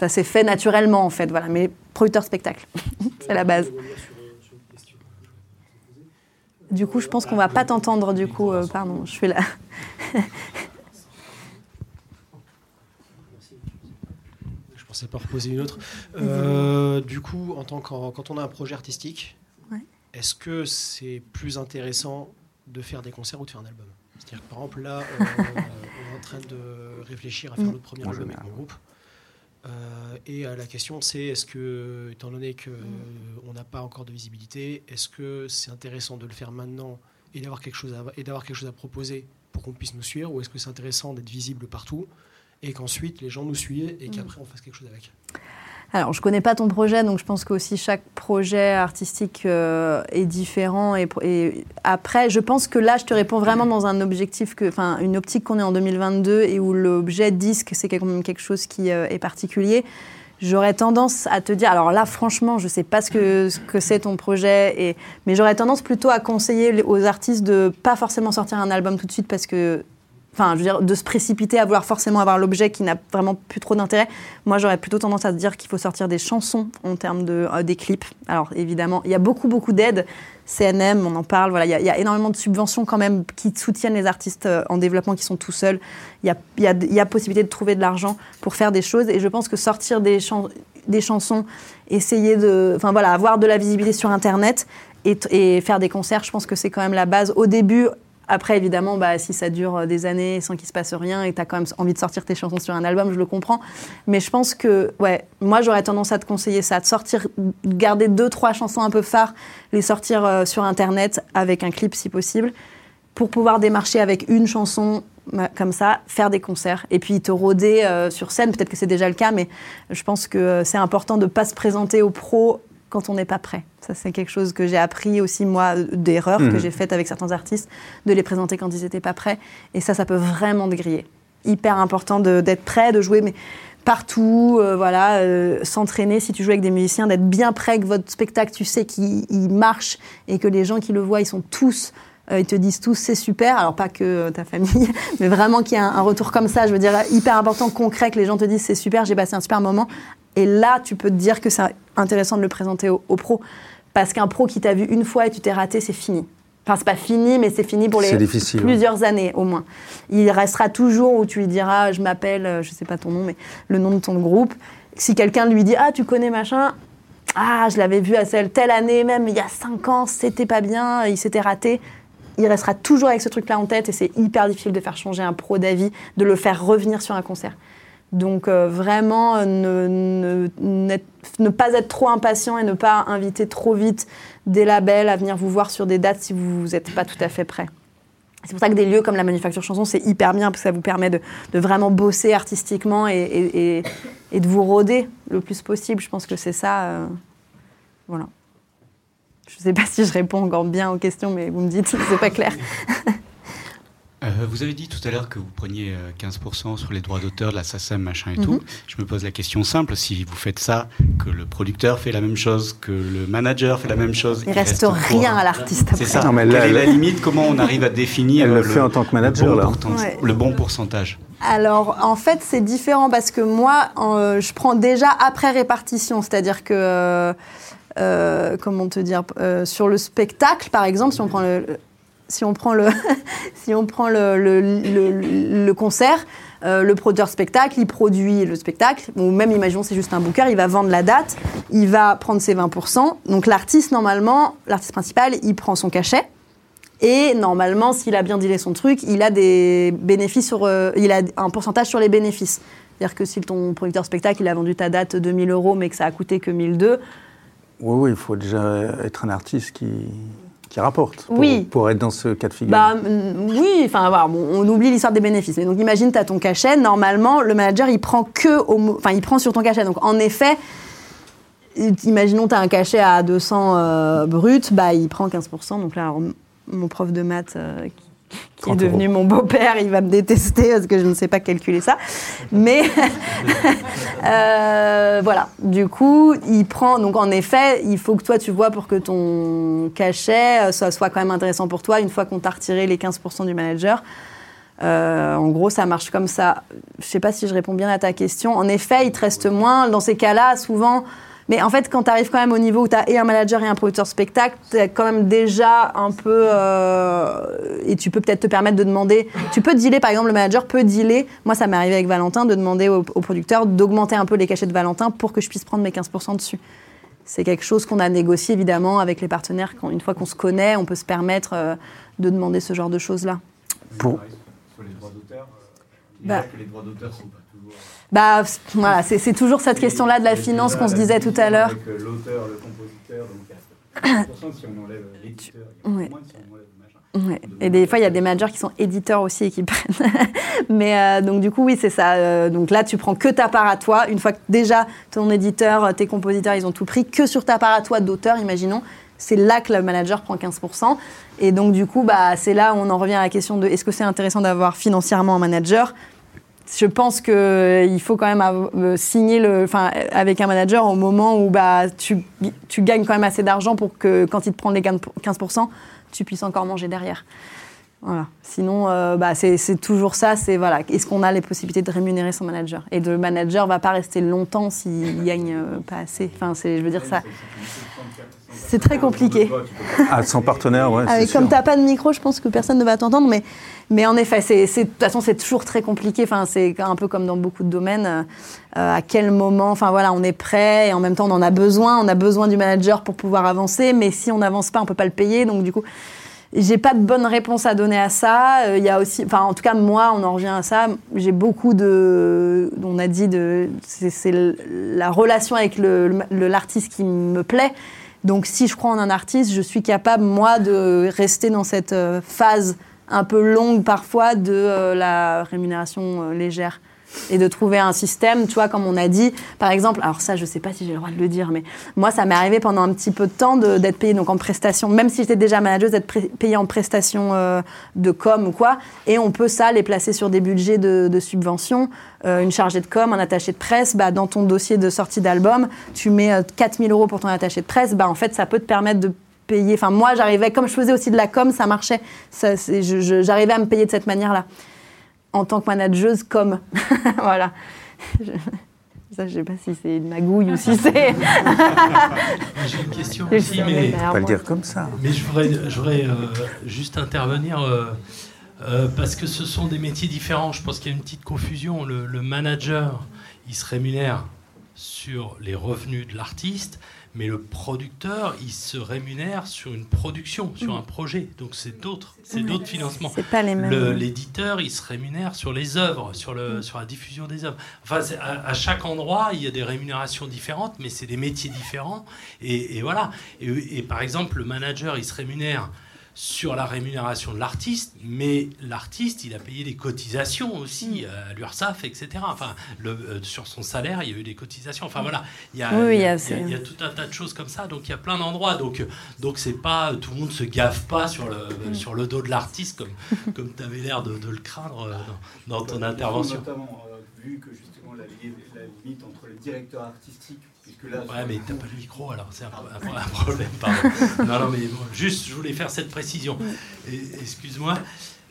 Ça s'est fait naturellement en fait, voilà. Mais producteur spectacle, c'est la base. Du coup, je pense qu'on va pas t'entendre. Du coup, euh, pardon, je fais la. Je pensais pas reposer une autre. Euh, du coup, en tant qu'en- quand on a un projet artistique, Ouais. est-ce que c'est plus intéressant de faire des concerts ou de faire un album? C'est-à-dire par exemple là, euh, train de réfléchir à faire Mm. notre premier album avec mon groupe. Euh, et euh, la question c'est, est-ce que, étant donné qu'on on n'a pas encore de visibilité, est-ce que c'est intéressant de le faire maintenant et d'avoir quelque chose à, et d'avoir quelque chose à proposer pour qu'on puisse nous suivre, ou est-ce que c'est intéressant d'être visible partout et qu'ensuite les gens nous suivent et qu'après on fasse quelque chose avec? Alors, je connais pas ton projet, donc je pense qu'aussi chaque projet artistique euh, est différent. Et, après, je pense que là, je te réponds vraiment dans un objectif, enfin, une optique qu'on est en 2022 et où l'objet disque, c'est quand même quelque chose qui euh, est particulier. J'aurais tendance à te dire, alors là franchement, je sais pas ce que ce que c'est ton projet, et, mais j'aurais tendance plutôt à conseiller aux artistes de pas forcément sortir un album tout de suite parce que enfin, je veux dire, de se précipiter à vouloir forcément avoir l'objet qui n'a vraiment plus trop d'intérêt. Moi, j'aurais plutôt tendance à se dire qu'il faut sortir des chansons en termes de euh, des clips. Alors, évidemment, il y a beaucoup, beaucoup d'aides. CNM, on en parle. Voilà, il y, a, énormément de subventions quand même qui soutiennent les artistes euh, en développement qui sont tout seuls. Il y a, possibilité de trouver de l'argent pour faire des choses. Et je pense que sortir des, chan des chansons, essayer de, enfin voilà, avoir de la visibilité sur Internet et, et faire des concerts, je pense que c'est quand même la base. Au début, après, évidemment, bah, si ça dure euh, des années sans qu'il se passe rien et tu as quand même envie de sortir tes chansons sur un album, je le comprends. Mais je pense que, ouais, moi, j'aurais tendance à te conseiller ça, de sortir, de garder deux, trois chansons un peu phares, les sortir euh, sur Internet avec un clip si possible, pour pouvoir démarcher avec une chanson comme ça, faire des concerts et puis te rôder euh, sur scène. Peut-être que c'est déjà le cas, mais je pense que c'est important de ne pas se présenter aux pros quand on n'est pas prêt. Ça, c'est quelque chose que j'ai appris aussi, moi, d'erreurs mmh. que j'ai faites avec certains artistes, de les présenter quand ils n'étaient pas prêts. Et ça, ça peut vraiment te griller. Hyper important d'être prêt, de jouer, mais partout, euh, voilà, euh, s'entraîner si tu joues avec des musiciens, d'être bien prêt que votre spectacle, tu sais qu'il marche et que les gens qui le voient, ils sont tous euh, ils te disent tous c'est super, alors pas que euh, ta famille, mais vraiment qu'il y a un, un, retour comme ça, je veux dire, hyper important, concret, que les gens te disent c'est super, j'ai passé un super moment. Et là, tu peux te dire que c'est intéressant de le présenter au, au pro. Parce qu'un pro qui t'a vu une fois et tu t'es raté, c'est fini. Enfin, c'est pas fini, mais c'est fini pour les plusieurs ouais. années au moins. Il restera toujours où tu lui diras, je m'appelle, euh, je sais pas ton nom, mais le nom de ton groupe. Si quelqu'un lui dit, ah, tu connais machin, ah, je l'avais vu à celle, telle année, même il y a cinq ans, c'était pas bien, il s'était raté il restera toujours avec ce truc-là en tête et c'est hyper difficile de faire changer un pro d'avis, de le faire revenir sur un concert. Donc euh, vraiment, euh, ne, pas être trop impatient et ne pas inviter trop vite des labels à venir vous voir sur des dates si vous n'êtes pas tout à fait prêt. C'est pour ça que des lieux comme la Manufacture Chanson, c'est hyper bien parce que ça vous permet de, vraiment bosser artistiquement et, de vous rôder le plus possible. Je pense que c'est ça. Euh, voilà. Je ne sais pas si je réponds encore bien aux questions, mais vous me dites c'est pas clair. Euh, vous avez dit tout à l'heure que vous preniez 15% sur les droits d'auteur de la SACEM, machin et mm -hmm. tout. Je me pose la question simple, si vous faites ça, que le producteur fait la même chose, que le manager fait la même chose... Il, il reste, reste rien à l'artiste C'est ça. Non, mais là, Quelle est la limite Comment on arrive à définir Elle le, le fait en tant que manager, le bon, là. Pourtant, ouais. le bon pourcentage alors, en fait, c'est différent parce que moi, euh, je prends déjà après répartition, c'est-à-dire que... Euh, euh, comment te dire, euh, sur le spectacle, par exemple, si on prend le, si on prend le, si on prend le, le, le, concert, euh, le producteur spectacle, il produit le spectacle, ou même imaginons c'est juste un booker, il va vendre la date, il va prendre ses 20%. Donc l'artiste, normalement, l'artiste principal, il prend son cachet. Et normalement, s'il a bien dealé son truc, il a des bénéfices sur, euh, il a un pourcentage sur les bénéfices. C'est-à-dire que si ton producteur spectacle, il a vendu ta date 2000 euros, mais que ça a coûté que 1002, oui, oui, il faut déjà être un artiste qui, qui rapporte pour, oui. pour être dans ce cas de figure. Bah, oui, enfin, voilà, bon, on oublie l'histoire des bénéfices. Mais donc, imagine, tu as ton cachet. Normalement, le manager, il prend que au, enfin, il prend sur ton cachet. Donc, en effet, imaginons, tu as un cachet à 200 euh, brut, bah, il prend 15%. Donc là, alors, mon prof de maths euh, qui est devenu mon beau-père, il va me détester parce que je ne sais pas calculer ça. Mais euh, voilà, du coup, il prend. Donc en effet, il faut que toi tu vois pour que ton cachet soit, soit quand même intéressant pour toi une fois qu'on t'a retiré les 15% du manager. Euh, en gros, ça marche comme ça. Je ne sais pas si je réponds bien à ta question. En effet, il te reste moins. Dans ces cas-là, souvent, mais en fait, quand tu arrives quand même au niveau où tu as et un manager et un producteur spectacle, tu quand même déjà un peu. Euh, et tu peux peut-être te permettre de demander. Tu peux dealer, par exemple, le manager peut dealer. Moi, ça m'est arrivé avec Valentin de demander au, au producteur d'augmenter un peu les cachets de Valentin pour que je puisse prendre mes 15% dessus. C'est quelque chose qu'on a négocié évidemment avec les partenaires. Quand, une fois qu'on se connaît, on peut se permettre euh, de demander ce genre de choses-là. Pour... Sur les droits d'auteur, euh, bah, que les droits d'auteur sont pas bah, voilà, c'est toujours cette question-là de la finance qu'on se disait tout à l'heure. Avec l'auteur, le compositeur, donc si on enlève l'éditeur, il y a moins si on enlève Ouais. Et des fois, il y a des managers qui sont éditeurs aussi et qui prennent. Mais euh, donc, du coup, oui, c'est ça. Euh, donc là, tu prends que ta part à toi. Une fois que déjà ton éditeur, tes compositeurs, ils ont tout pris, que sur ta part à toi d'auteur, imaginons, c'est là que le manager prend 15%. Et donc, du coup, bah, c'est là où on en revient à la question de est-ce que c'est intéressant d'avoir financièrement un manager? Je pense qu'il faut quand même signer le, enfin, avec un manager au moment où bah, tu, tu gagnes quand même assez d'argent pour que quand il te prend les 15%, tu puisses encore manger derrière. Voilà. Sinon, euh, bah, c'est toujours ça. C'est voilà, est-ce qu'on a les possibilités de rémunérer son manager? Et le manager va pas rester longtemps s'il gagne euh, pas assez. Enfin, je veux dire ça. C'est très compliqué. Ah, son partenaire, ouais. Avec, comme tu n'as pas de micro, je pense que personne ne va t'entendre. Mais, mais en effet, c'est, de toute façon, c'est toujours très compliqué. Enfin, c'est un peu comme dans beaucoup de domaines. Euh, à quel moment, enfin voilà, on est prêt et en même temps, on en a besoin. On a besoin du manager pour pouvoir avancer. Mais si on n'avance pas, on peut pas le payer. Donc, du coup, j'ai pas de bonne réponse à donner à ça. Euh, il y a aussi, enfin, en tout cas, moi, on en revient à ça. J'ai beaucoup de, on a dit de, c'est la relation avec l'artiste le, qui me plaît. Donc, si je crois en un artiste, je suis capable, moi, de rester dans cette euh, phase un peu longue parfois de euh, la rémunération légère et de trouver un système, tu vois, comme on a dit. Par exemple, alors ça, je sais pas si j'ai le droit de le dire, mais moi, ça m'est arrivé pendant un petit peu de temps d'être payé donc en prestation, même si j'étais déjà manager, d'être payé en prestation euh, de com ou quoi. Et on peut ça les placer sur des budgets de, de subvention. Euh, une chargée de com, un attaché de presse, bah, dans ton dossier de sortie d'album, tu mets 4000 euh, euros pour ton attaché de presse, bah, en fait, ça peut te permettre de payer. Enfin, moi, j'arrivais, comme je faisais aussi de la com, ça marchait. J'arrivais à me payer de cette manière-là en tant que manageuse comme. voilà. Je... Ça, je sais pas si c'est une magouille ou si c'est. J'ai une question aussi, mais. On pas le dire comme ça. Mais je voudrais, je voudrais euh, juste intervenir euh, euh, parce que ce sont des métiers différents. Je pense qu'il y a une petite confusion. Le, le, manager, il se rémunère sur les revenus de l'artiste, mais le producteur, il se rémunère sur une production, sur un projet. Donc c'est d'autres, c'est d'autres financements. C'est pas les mêmes. L'éditeur, il se rémunère sur les œuvres, sur, le, sur la diffusion des œuvres. Enfin, à, chaque endroit, il y a des rémunérations différentes, mais c'est des métiers différents. Et, voilà. Et, et, par exemple, le manager, il se rémunère sur la rémunération de l'artiste, mais l'artiste, il a payé des cotisations aussi mm. à l'URSSAF, etc. Enfin, le, euh, sur son salaire, il y a eu des cotisations. Enfin voilà, il y, a, il, y a, tout un tas de choses comme ça. Donc il y a plein d'endroits. Donc donc c'est pas tout le monde se gaffe pas sur le mm. sur le dos de l'artiste comme comme tu avais l'air de, le craindre euh, dans, ton intervention. Notamment euh, vu que justement la, la limite entre le directeur artistique Ouais, mais t'as pas le micro, alors c'est un, problème, pardon. non, non, mais juste, je voulais faire cette précision. Excuse-moi.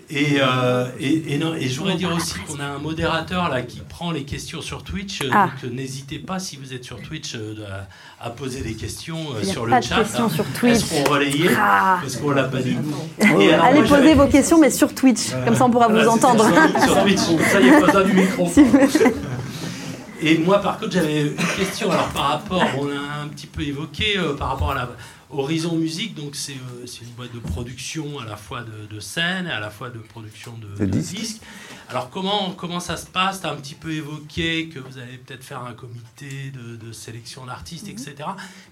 Et, euh, et, et, non, et je voudrais dire aussi qu'on a un modérateur là qui prend les questions sur Twitch. Ah. Donc euh, n'hésitez pas, si vous êtes sur Twitch, euh, à, poser des questions Il sur a le pas chat. De questions sur Twitch. Est-ce qu'on relayer ah. Parce qu'on l'a pas dit. Allez poser vos questions, mais sur Twitch. Comme ça, on pourra vous entendre. Sur, sur Twitch, ça, n'y a pas du micro. Et moi, par contre, j'avais une question. Alors, par rapport, on a un petit peu évoqué, euh, par rapport à la Horizon Musique, donc c'est euh, une boîte de production à la fois de, scène et à la fois de production de, disques. Alors, comment, comment ça se passe? Tu as un petit peu évoqué que vous allez peut-être faire un comité de, sélection d'artistes, etc.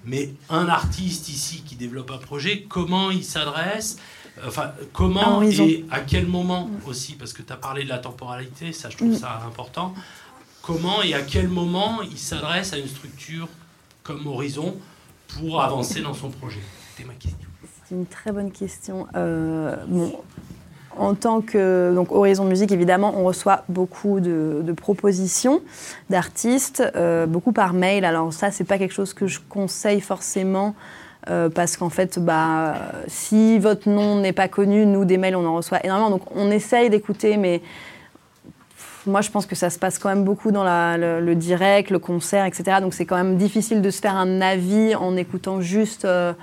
Mais un artiste ici qui développe un projet, comment il s'adresse? Enfin, comment et à quel moment aussi? Parce que tu as parlé de la temporalité, ça je trouve ça important comment et à quel moment il s'adresse à une structure comme Horizon pour avancer dans son projet C'était ma question. C'est une très bonne question. Euh, en tant que donc Horizon Musique, évidemment, on reçoit beaucoup de, propositions d'artistes, euh, beaucoup par mail. Alors ça, c'est pas quelque chose que je conseille forcément. Euh, parce qu'en fait, bah, si votre nom n'est pas connu, nous, des mails, on en reçoit énormément. Donc, on essaye d'écouter, mais moi, je pense que ça se passe quand même beaucoup dans le, direct, le concert, etc. Donc, c'est quand même difficile de se faire un avis en écoutant juste euh,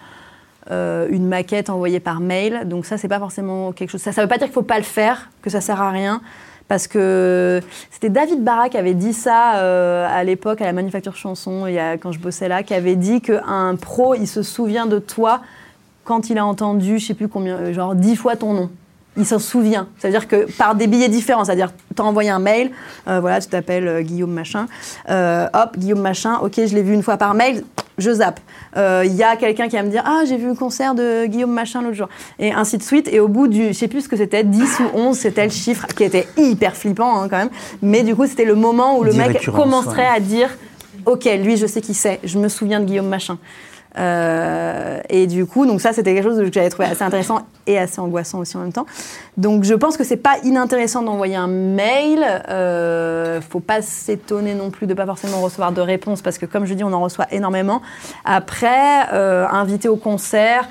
euh, une maquette envoyée par mail. Donc, ça, c'est pas forcément quelque chose. Ça ne veut pas dire qu'il faut pas le faire, que ça sert à rien. Parce que c'était David Barra qui avait dit ça euh, à l'époque, à la Manufacture Chanson, quand je bossais là, qui avait dit qu'un pro, il se souvient de toi quand il a entendu, je sais plus combien, genre dix fois ton nom il s'en souvient. C'est-à-dire que par des billets différents, c'est-à-dire tu as envoyé un mail, euh, voilà, tu t'appelles euh, Guillaume Machin, euh, hop, Guillaume Machin, ok, je l'ai vu une fois par mail, je zappe. Il y a quelqu'un qui va me dire, ah, j'ai vu le concert de Guillaume Machin l'autre jour, et ainsi de suite. Et au bout du, je sais plus ce que c'était, 10 ou 11, c'était le chiffre qui était hyper flippant hein, quand même. Mais du coup, c'était le moment où le mec commencerait à dire, ok, lui, je sais qui c'est, je me souviens de Guillaume Machin. Euh, et du coup, donc ça, c'était quelque chose que j'avais trouvé assez intéressant et assez angoissant aussi en même temps. Donc, je pense que c'est pas inintéressant d'envoyer un mail. Euh, faut pas s'étonner non plus de pas forcément recevoir de réponse parce que, comme je dis, on en reçoit énormément. Après, euh, inviter au concert.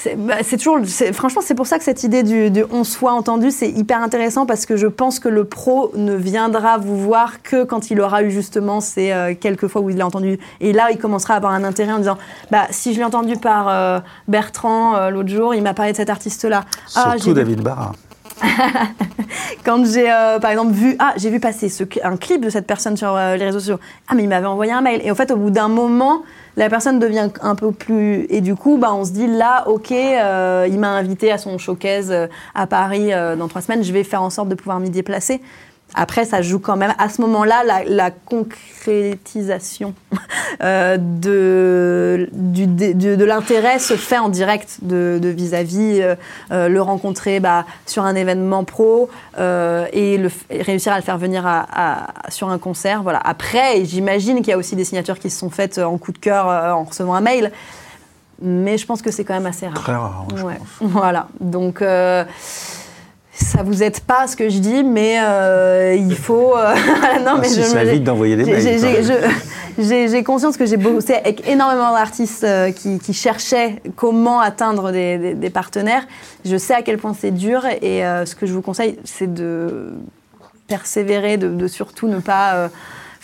C'est bah, c'est toujours, franchement, c'est pour ça que cette idée du, du on soit entendu, c'est hyper intéressant parce que je pense que le pro ne viendra vous voir que quand il aura eu justement ces euh, quelques fois où il l'a entendu. Et là, il commencera à avoir un intérêt en disant, bah, si je l'ai entendu par euh, Bertrand euh, l'autre jour, il m'a parlé de cet artiste-là. Ah, Surtout David Barra. quand j'ai euh, par exemple vu ah j'ai vu passer un clip de cette personne sur euh, les réseaux sociaux. Ah mais il m'avait envoyé un mail. Et en fait au bout d'un moment la personne devient un peu plus et du coup bah on se dit là ok euh, il m'a invité à son showcase à Paris dans trois semaines. Je vais faire en sorte de pouvoir m'y déplacer après ça joue quand même à ce moment-là la, la concrétisation euh, de, du- de, l'intérêt se fait en direct de de vis-à-vis, euh, euh, le rencontrer bah, sur un événement pro euh, et, le f- et réussir à le faire venir à- à- sur un concert. Voilà. Après, j'imagine qu'il y a aussi des signatures qui se sont faites en coup de cœur en recevant un mail, mais je pense que c'est quand même assez rare. Très rare, je Ouais. pense. Voilà. Donc. euh, ça vous aide pas ce que je dis, mais euh, il faut. euh, non, Ah, mais si, je ça évite d'envoyer des mails. j'ai- conscience que j'ai bossé avec énormément d'artistes euh, qui, qui cherchaient comment atteindre des, des- des partenaires. Je sais à quel point c'est dur et ce que je vous conseille, c'est de persévérer, de, de surtout ne pas.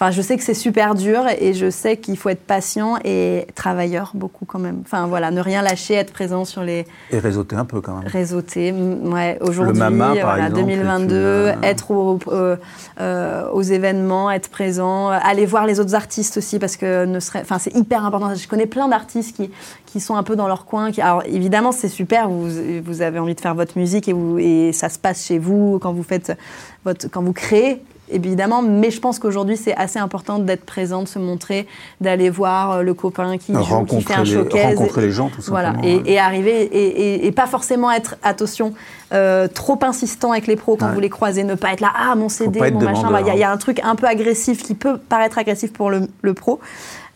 Enfin, je sais que c'est super dur et je sais qu'il faut être patient et travailleur beaucoup quand même. Enfin voilà, ne rien lâcher, être présent sur les Et réseauter un peu quand même. réseautés. M- Ouais, aujourd'hui, voilà, exemple, 2022, est une, euh, être au- euh, euh, aux événements, être présent, aller voir les autres artistes aussi parce que ne serait, enfin c'est hyper important. Je connais plein d'artistes qui qui sont un peu dans leur coin. Qui, alors évidemment c'est super, vous vous avez envie de faire votre musique et vous et ça se passe chez vous quand vous faites votre quand vous créez. Évidemment, mais je pense qu'aujourd'hui c'est assez important d'être présent, de se montrer, d'aller voir euh, le copain qui joue, qui fait un les, showcase. rencontrer les gens, tout Voilà, simplement. et, ouais. et arriver et, et- et pas forcément être, attention, euh, trop insistant avec les pros quand Ouais. vous les croisez, ne pas être là, ah mon CD, mon machin. Il y, a- il y a hein. un truc un peu agressif qui peut paraître agressif pour le, le pro.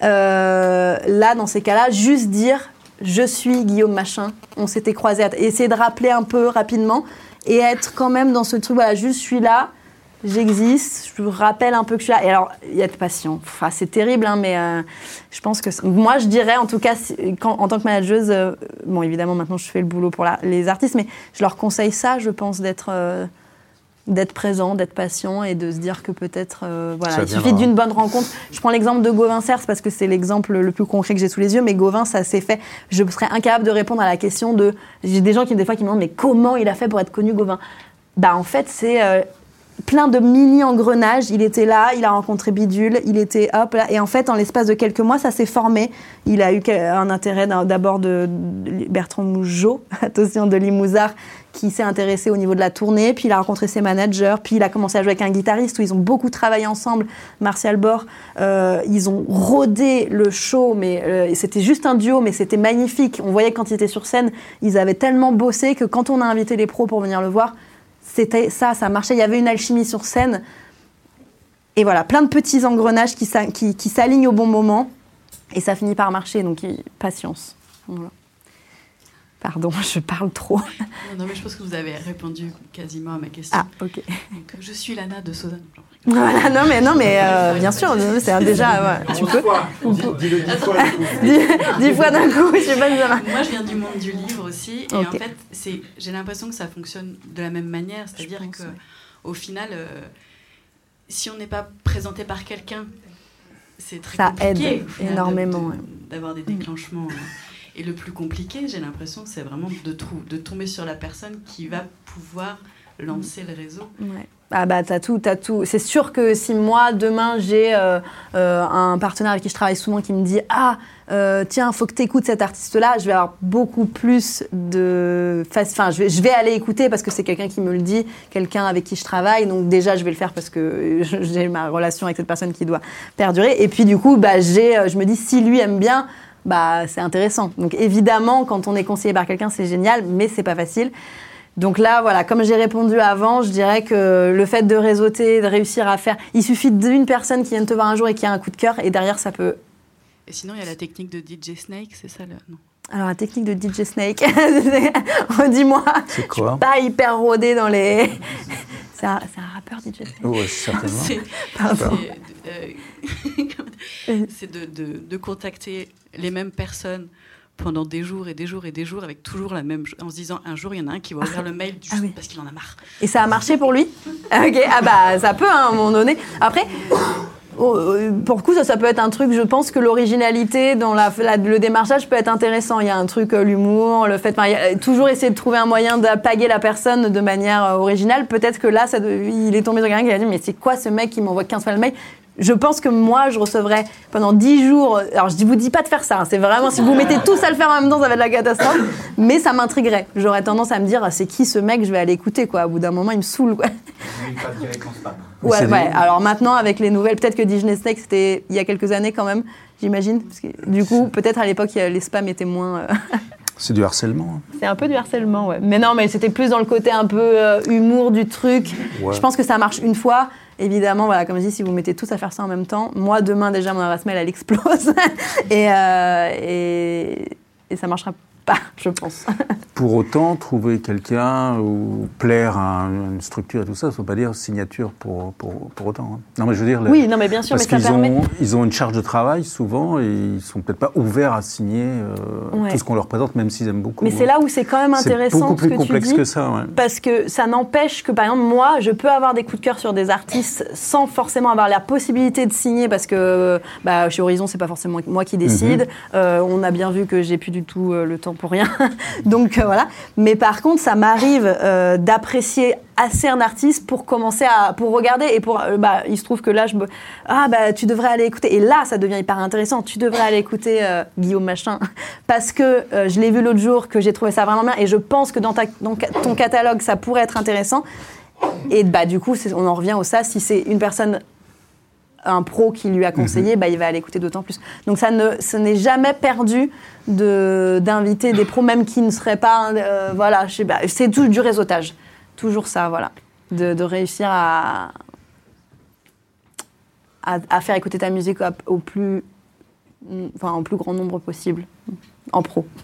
Euh, là, dans ces cas-là, juste dire, je suis Guillaume Machin, on s'était croisés, et essayer de rappeler un peu rapidement et être quand même dans ce truc, voilà, juste je suis là. J'existe, je vous rappelle un peu que je suis là. Et alors, il y a de patience. Enfin, c'est terrible, hein, mais euh, je pense que. Moi, je dirais, en tout cas, si- quand, en tant que manageuse, euh, bon, évidemment, maintenant, je fais le boulot pour la- les artistes, mais je leur conseille ça, je pense, d'être. euh, d'être présent, d'être patient et de se dire que peut-être, voilà, il suffit d'une bonne rencontre. Je prends l'exemple de Gauvin Cers parce que c'est l'exemple le plus concret que j'ai sous les yeux, mais Gauvin, ça s'est fait. Je serais incapable de répondre à la question de. J'ai des gens qui, des fois, qui me demandent, mais comment il a fait pour être connu, Gauvin? Bah, en fait, c'est. euh, plein de mini engrenages. Il était là, il a rencontré Bidule, il était hop là. Et en fait, en l'espace de quelques mois, ça s'est formé. Il a eu un intérêt d'abord de, Bertrand Mougeot, attention, de Limousard, qui s'est intéressé au niveau de la tournée. Puis il a rencontré ses managers. Puis il a commencé à jouer avec un guitariste où ils ont beaucoup travaillé ensemble. Martial Bord, euh, ils ont rodé le show, mais euh, c'était juste un duo, mais c'était magnifique. On voyait quand ils étaient sur scène, ils avaient tellement bossé que quand on a invité les pros pour venir le voir, c'était ça, ça marchait. Il y avait une alchimie sur scène. Et voilà, plein de petits engrenages qui, qui, qui s'alignent au bon moment. Et ça finit par marcher, donc patience. Voilà. Pardon, je parle trop. Non, non, mais je pense que vous avez répondu quasiment à ma question. Ah, ok. Donc, je suis Lana de Sozanne. Voilà, non mais, non, mais euh, bien sûr, c'est un- déjà. ouais, tu peux. Dis-le dix fois. Dix, dix fois d'un coup, je sais pas. Moi, je viens du monde du livre aussi, et en fait, c'est, j'ai l'impression que ça fonctionne de la même manière, c'est-à-dire que, ouais. au final, euh, si on n'est pas présenté par quelqu'un, c'est très Ça compliqué aide final, énormément, de- ouais. d'avoir des déclenchements. euh. Et le plus compliqué, j'ai l'impression, c'est vraiment de, trou- de tomber sur la personne qui va pouvoir lancer le réseau. Ouais. Ah bah t'as tout, t'as tout. C'est sûr que si moi demain j'ai euh, euh, un partenaire avec qui je travaille souvent qui me dit ah euh, tiens faut que tu écoutes cet artiste-là, je vais avoir beaucoup plus de, enfin je vais, je vais aller écouter parce que c'est quelqu'un qui me le dit, quelqu'un avec qui je travaille, donc déjà je vais le faire parce que j'ai ma relation avec cette personne qui doit perdurer. Et puis du coup bah j'ai, euh, je me dis si lui aime bien. Bah, c'est intéressant. Donc évidemment, quand on est conseillé par quelqu'un, c'est génial, mais c'est pas facile. Donc là, voilà, comme j'ai répondu avant, je dirais que le fait de réseauter, de réussir à faire, il suffit d'une personne qui vienne te voir un jour et qui a un coup de cœur, et derrière, ça peut Et sinon, il y a la technique de DJ Snake, c'est ça le... Non? Alors, la technique de DJ Snake, dis-moi. C'est quoi? Pas hyper rodé dans les. C'est un, rappeur DJ Snake. Ouais, certainement. C'est Pardon. c'est, euh, comment dire? C'est de, de- de contacter les mêmes personnes pendant des jours et des jours et des jours avec toujours la même en se disant un jour il y en a un qui va ouvrir le mail juste Ah oui. parce qu'il en a marre. Et ça a marché pour lui? Ok, ah bah ça peut hein, à un moment donné. Après, oh, euh, pour le coup, ça, ça peut être un truc, je pense que l'originalité dans la, la- le démarchage peut être intéressant. Il y a un truc, euh, l'humour, le fait, enfin, il y a- toujours essayer de trouver un moyen d'apaguer la personne de manière euh, originale. Peut-être que là, ça, il est tombé sur quelqu'un qui a dit, mais c'est quoi ce mec qui m'envoie 15 fois le mail? Je pense que moi, je recevrais pendant 10 jours. Alors, je ne vous dis pas de faire ça. hein, c'est vraiment, si vous mettez tous à le faire en même temps, ça va être la catastrophe. Mais ça m'intriguerait. J'aurais tendance à me dire, c'est qui ce mec Je vais aller écouter, quoi. Au bout d'un moment, il me saoule, quoi. Ouais, ouais. Alors maintenant, avec les nouvelles, peut-être que Disney Snake, c'était il y a quelques années quand même, j'imagine. Parce que, du coup, peut-être à l'époque, il y a- les spams étaient moins. euh, C'est du harcèlement. hein. C'est un peu du harcèlement, ouais. Mais non, mais c'était plus dans le côté un peu euh, humour du truc. Ouais. Je pense que ça marche une fois. Évidemment, voilà, comme je dis, si vous mettez tous à faire ça en même temps, moi, demain, déjà, mon adresse mail, elle explose. et, euh, et, et ça marchera pas, je pense. Pour autant, trouver quelqu'un ou plaire à un- une structure et tout ça, ça ne veut pas dire signature pour, pour, pour autant. hein. Non, mais je veux dire, Oui, non, mais bien sûr, parce mais ça qu'ils permet. ont, ils ont une charge de travail souvent et ils sont peut-être pas ouverts à signer euh, Ouais. tout ce qu'on leur présente, même s'ils aiment beaucoup. Mais c'est là où c'est quand même C'est intéressant beaucoup ce plus tu complexe dis. que ça. ouais. Parce que ça n'empêche que, par exemple, moi, je peux avoir des coups de cœur sur des artistes sans forcément avoir la possibilité de signer parce que bah, chez Horizon, c'est pas forcément moi qui décide. Euh, on a bien vu que j'ai plus du tout euh, le temps pour rien. Donc euh, voilà. Mais par contre, ça m'arrive euh, d'apprécier assez un artiste pour commencer à pour regarder et pour euh, bah il se trouve que là je me ah bah tu devrais aller écouter. Et là ça devient hyper intéressant. Tu devrais aller écouter euh, Guillaume machin. Parce que je l'ai vu l'autre jour que j'ai trouvé ça vraiment bien. Et je pense que dans, ta, dans ton catalogue ça pourrait être intéressant. Et bah du coup on en revient au ça. Si c'est une personne un pro qui lui a conseillé, bah, il va aller écouter d'autant plus. Donc ça ne, ce n'est jamais perdu de d'inviter des pros, même qui ne seraient pas, euh, voilà, je sais pas, c'est tout du réseautage, toujours ça, voilà, de, de réussir à, à à faire écouter ta musique au, au plus, enfin, en plus grand nombre possible, en pro.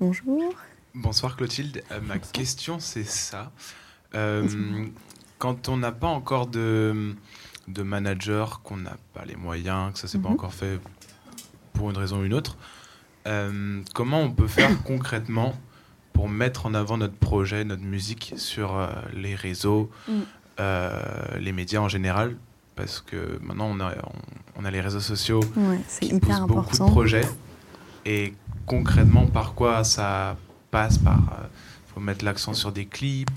Bonjour. Bonsoir Clotilde. Euh, ma question c'est ça. Euh, quand on n'a pas encore de, de manager, qu'on n'a pas les moyens, que ça s'est pas Mhm. encore fait pour une raison ou une autre, euh, comment on peut faire concrètement pour mettre en avant notre projet, notre musique sur euh, les réseaux, Mm. euh, les médias en général? Parce que maintenant on a, on, on a les réseaux sociaux Ouais, c'est qui hyper poussent beaucoup de important. projets. Et concrètement, par quoi ça passe Par faut mettre l'accent sur des clips,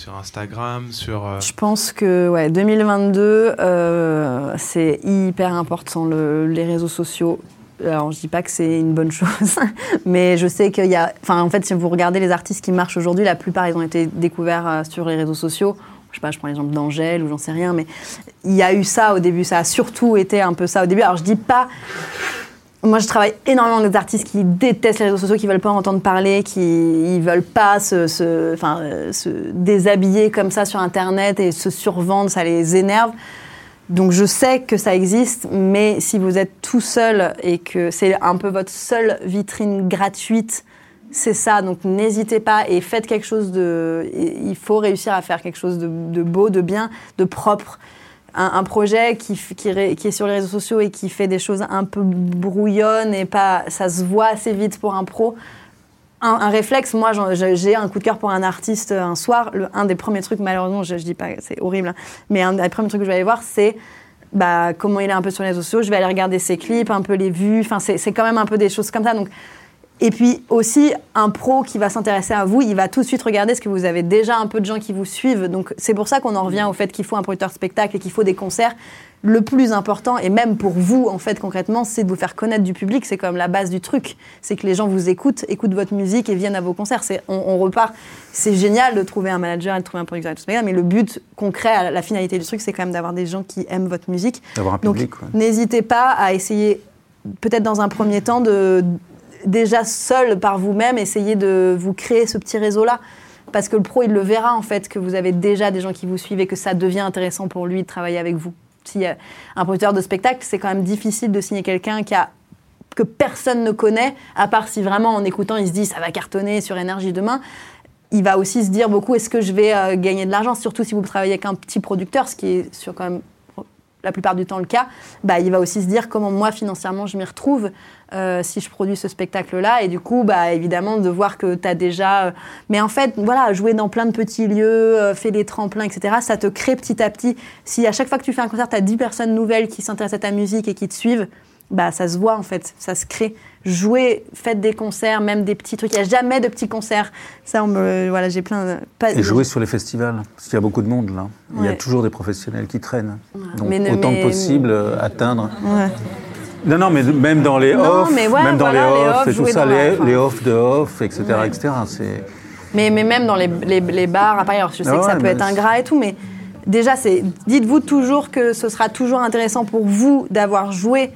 sur Instagram, sur. euh, Je pense que ouais, 2022, euh, c'est hyper important, le- les réseaux sociaux. Alors, je dis pas que c'est une bonne chose, mais je sais qu'il y a. Enfin, en fait, si vous regardez les artistes qui marchent aujourd'hui, la plupart, ils ont été découverts euh, sur les réseaux sociaux. Je sais pas, je prends l'exemple d'Angèle ou j'en sais rien, mais il y a eu ça au début. Ça a surtout été un peu ça au début. Alors, je dis pas. Moi, je travaille énormément avec des artistes qui détestent les réseaux sociaux, qui veulent pas en entendre parler, qui ils veulent pas euh, se déshabiller comme ça sur Internet et se survendre, ça les énerve. Donc, je sais que ça existe, mais si vous êtes tout seul et que c'est un peu votre seule vitrine gratuite, c'est ça. Donc, n'hésitez pas et faites quelque chose de. Il faut réussir à faire quelque chose de beau, de bien, de propre un, projet qui, qui, est sur les réseaux sociaux et qui fait des choses un peu brouillonnes et pas, ça se voit assez vite pour un pro. Un, réflexe, moi j'ai un coup de cœur pour un artiste un soir. Le, un des premiers trucs, malheureusement, je, je dis pas, c'est horrible, hein, mais un des premiers trucs que je vais aller voir, c'est bah, comment il est un peu sur les réseaux sociaux. Je vais aller regarder ses clips, un peu les vues. C'est quand même un peu des choses comme ça. Donc, et puis aussi, un pro qui va s'intéresser à vous, il va tout de suite regarder ce que vous avez déjà un peu de gens qui vous suivent. Donc c'est pour ça qu'on en revient au fait qu'il faut un producteur de spectacle et qu'il faut des concerts. Le plus important, et même pour vous, en fait, concrètement, c'est de vous faire connaître du public. C'est comme la base du truc. C'est que les gens vous écoutent, écoutent votre musique et viennent à vos concerts. C'est- On, on repart. C'est génial de trouver un manager et de trouver un producteur et tout ça, mais le but concret, la finalité du truc, c'est quand même d'avoir des gens qui aiment votre musique. D'avoir un Donc, public. ouais. N'hésitez pas à essayer, peut-être dans un premier temps, de déjà seul par vous-même, essayer de vous créer ce petit réseau-là. Parce que le pro, il le verra en fait, que vous avez déjà des gens qui vous suivent et que ça devient intéressant pour lui de travailler avec vous. si euh, un producteur de spectacle, c'est quand même difficile de signer quelqu'un qui a que personne ne connaît, à part si vraiment en écoutant il se dit ça va cartonner sur énergie demain. Il va aussi se dire beaucoup est-ce que je vais euh, gagner de l'argent, surtout si vous travaillez avec un petit producteur, ce qui est sur quand même la plupart du temps le cas, bah, il va aussi se dire comment moi financièrement je m'y retrouve euh, si je produis ce spectacle-là. Et du coup, bah, évidemment, de voir que tu as déjà... euh, Mais en fait, voilà, jouer dans plein de petits lieux, euh, faire des tremplins, etc., ça te crée petit à petit. Si à chaque fois que tu fais un concert, tu as 10 personnes nouvelles qui s'intéressent à ta musique et qui te suivent, bah, ça se voit en fait, ça se crée. Jouer, faites des concerts, même des petits trucs. Il n'y a jamais de petits concerts. Ça, on me... Voilà, j'ai plein de... pas- Et jouer sur les festivals, parce qu'il y a beaucoup de monde là. Il y a toujours des professionnels qui traînent. Donc Mais ne- autant mais- que possible euh, atteindre. Ouais. Non, non, mais même dans les Non, off, mais ouais, même dans voilà, les les off off, et tout ça, les, les off de off, etc., etc. C'est Mais, mais même dans les, les, les bars, à Paris, alors je sais Ah que ça peut mais être ingrat et tout, mais déjà, c'est dites-vous toujours que ce sera toujours intéressant pour vous d'avoir joué.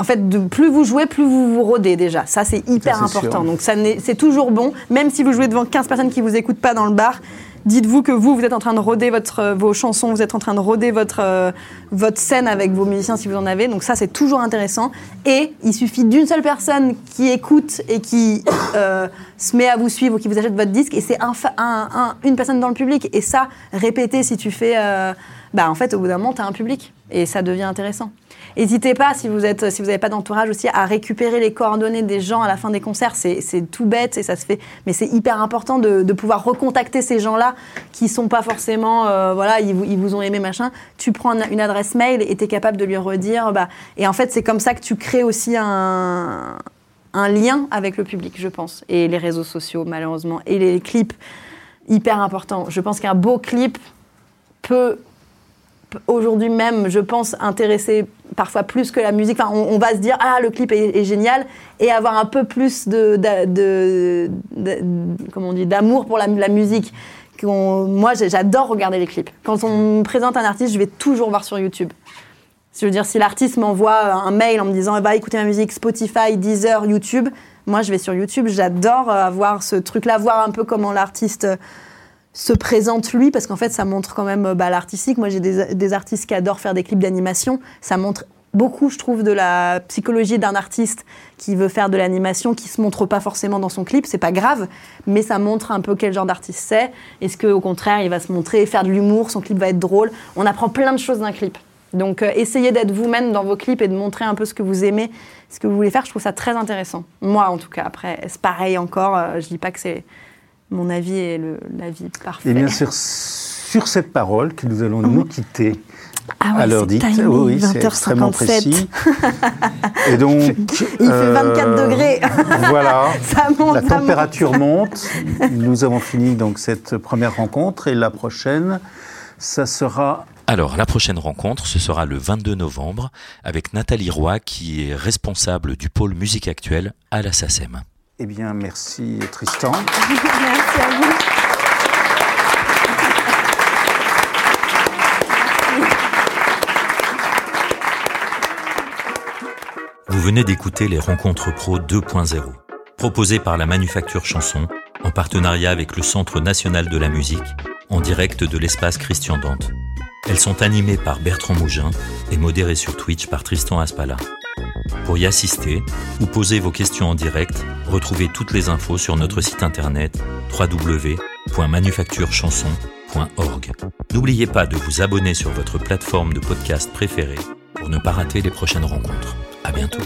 En fait, de, plus vous jouez, plus vous vous rodez déjà. Ça, c'est hyper Ça, important. sûr. Donc, ça c'est toujours bon. Même si vous jouez devant 15 personnes qui vous écoutent pas dans le bar, dites-vous que vous, vous êtes en train de roder votre, euh, vos chansons, vous êtes en train de roder votre, euh, votre scène avec vos musiciens si vous en avez. Donc, ça, c'est toujours intéressant. Et il suffit d'une seule personne qui écoute et qui euh, se met à vous suivre ou qui vous achète votre disque, et c'est un, un- un- une personne dans le public. Et ça, répéter si tu fais. euh, bah, en fait, au bout d'un moment, tu as un public. Et ça devient intéressant. N'hésitez pas, si vous êtes, si n'avez pas d'entourage aussi, à récupérer les coordonnées des gens à la fin des concerts. C'est tout bête et ça se fait, mais c'est hyper important de, pouvoir recontacter ces gens-là qui sont pas forcément, euh, voilà, ils vous, ont aimé machin. Tu prends une adresse mail et tu es capable de lui redire. Bah, et en fait, c'est comme ça que tu crées aussi un, un lien avec le public, je pense. Et les réseaux sociaux, malheureusement, et les clips, hyper important. Je pense qu'un beau clip peut aujourd'hui même, je pense, intéresser parfois plus que la musique. Enfin, on, va se dire, ah, le clip est, génial, et avoir un peu plus de, comment on dit, d'amour pour la, musique. Moi, j'adore regarder les clips. Quand on me présente un artiste, je vais toujours voir sur YouTube. Je veux dire, si l'artiste m'envoie un mail en me disant, va écouter ma musique Spotify, Deezer, YouTube, moi, je vais sur YouTube. J'adore euh, avoir ce truc-là, voir un peu comment l'artiste se présente lui, parce qu'en fait, ça montre quand même euh, bah, l'artistique. Moi, j'ai des, artistes qui adorent faire des clips d'animation. Ça montre beaucoup, je trouve, de la psychologie d'un artiste qui veut faire de l'animation, qui se montre pas forcément dans son clip. C'est pas grave, mais ça montre un peu quel genre d'artiste c'est. Est-ce qu'au contraire, il va se montrer, faire de l'humour, son clip va être drôle. On apprend plein de choses d'un clip. Donc, euh, essayez d'être vous-même dans vos clips et de montrer un peu ce que vous aimez, ce que vous voulez faire. Je trouve ça très intéressant. Moi, en tout cas. Après, c'est pareil encore. euh, je dis pas que c'est mon avis est l'avis parfait. Et bien sûr, sur cette parole que nous allons nous quitter Ah ouais, à l'heure dite. timing, Oui, c'est 20h57. extrêmement précis. Et donc, Il fait 24 degrés. Voilà. Ça monte, La ça monte. température monte. Nous avons fini donc cette première rencontre et la prochaine, ça sera Alors, la prochaine rencontre, ce sera le 22 novembre avec Nathalie Roy, qui est responsable du pôle musique actuelle à la SACEM. Eh bien, merci Tristan. Merci à vous. Vous venez d'écouter les Rencontres Pro 2.0, proposées par la Manufacture Chanson, en partenariat avec le Centre national de la musique, en direct de l'espace Christian Dante. Elles sont animées par Bertrand Mougin et modérées sur Twitch par Tristan Aspala. Pour y assister ou poser vos questions en direct, retrouvez toutes les infos sur notre site internet www.manufacturechanson.org. N'oubliez pas de vous abonner sur votre plateforme de podcast préférée pour ne pas rater les prochaines rencontres. À bientôt.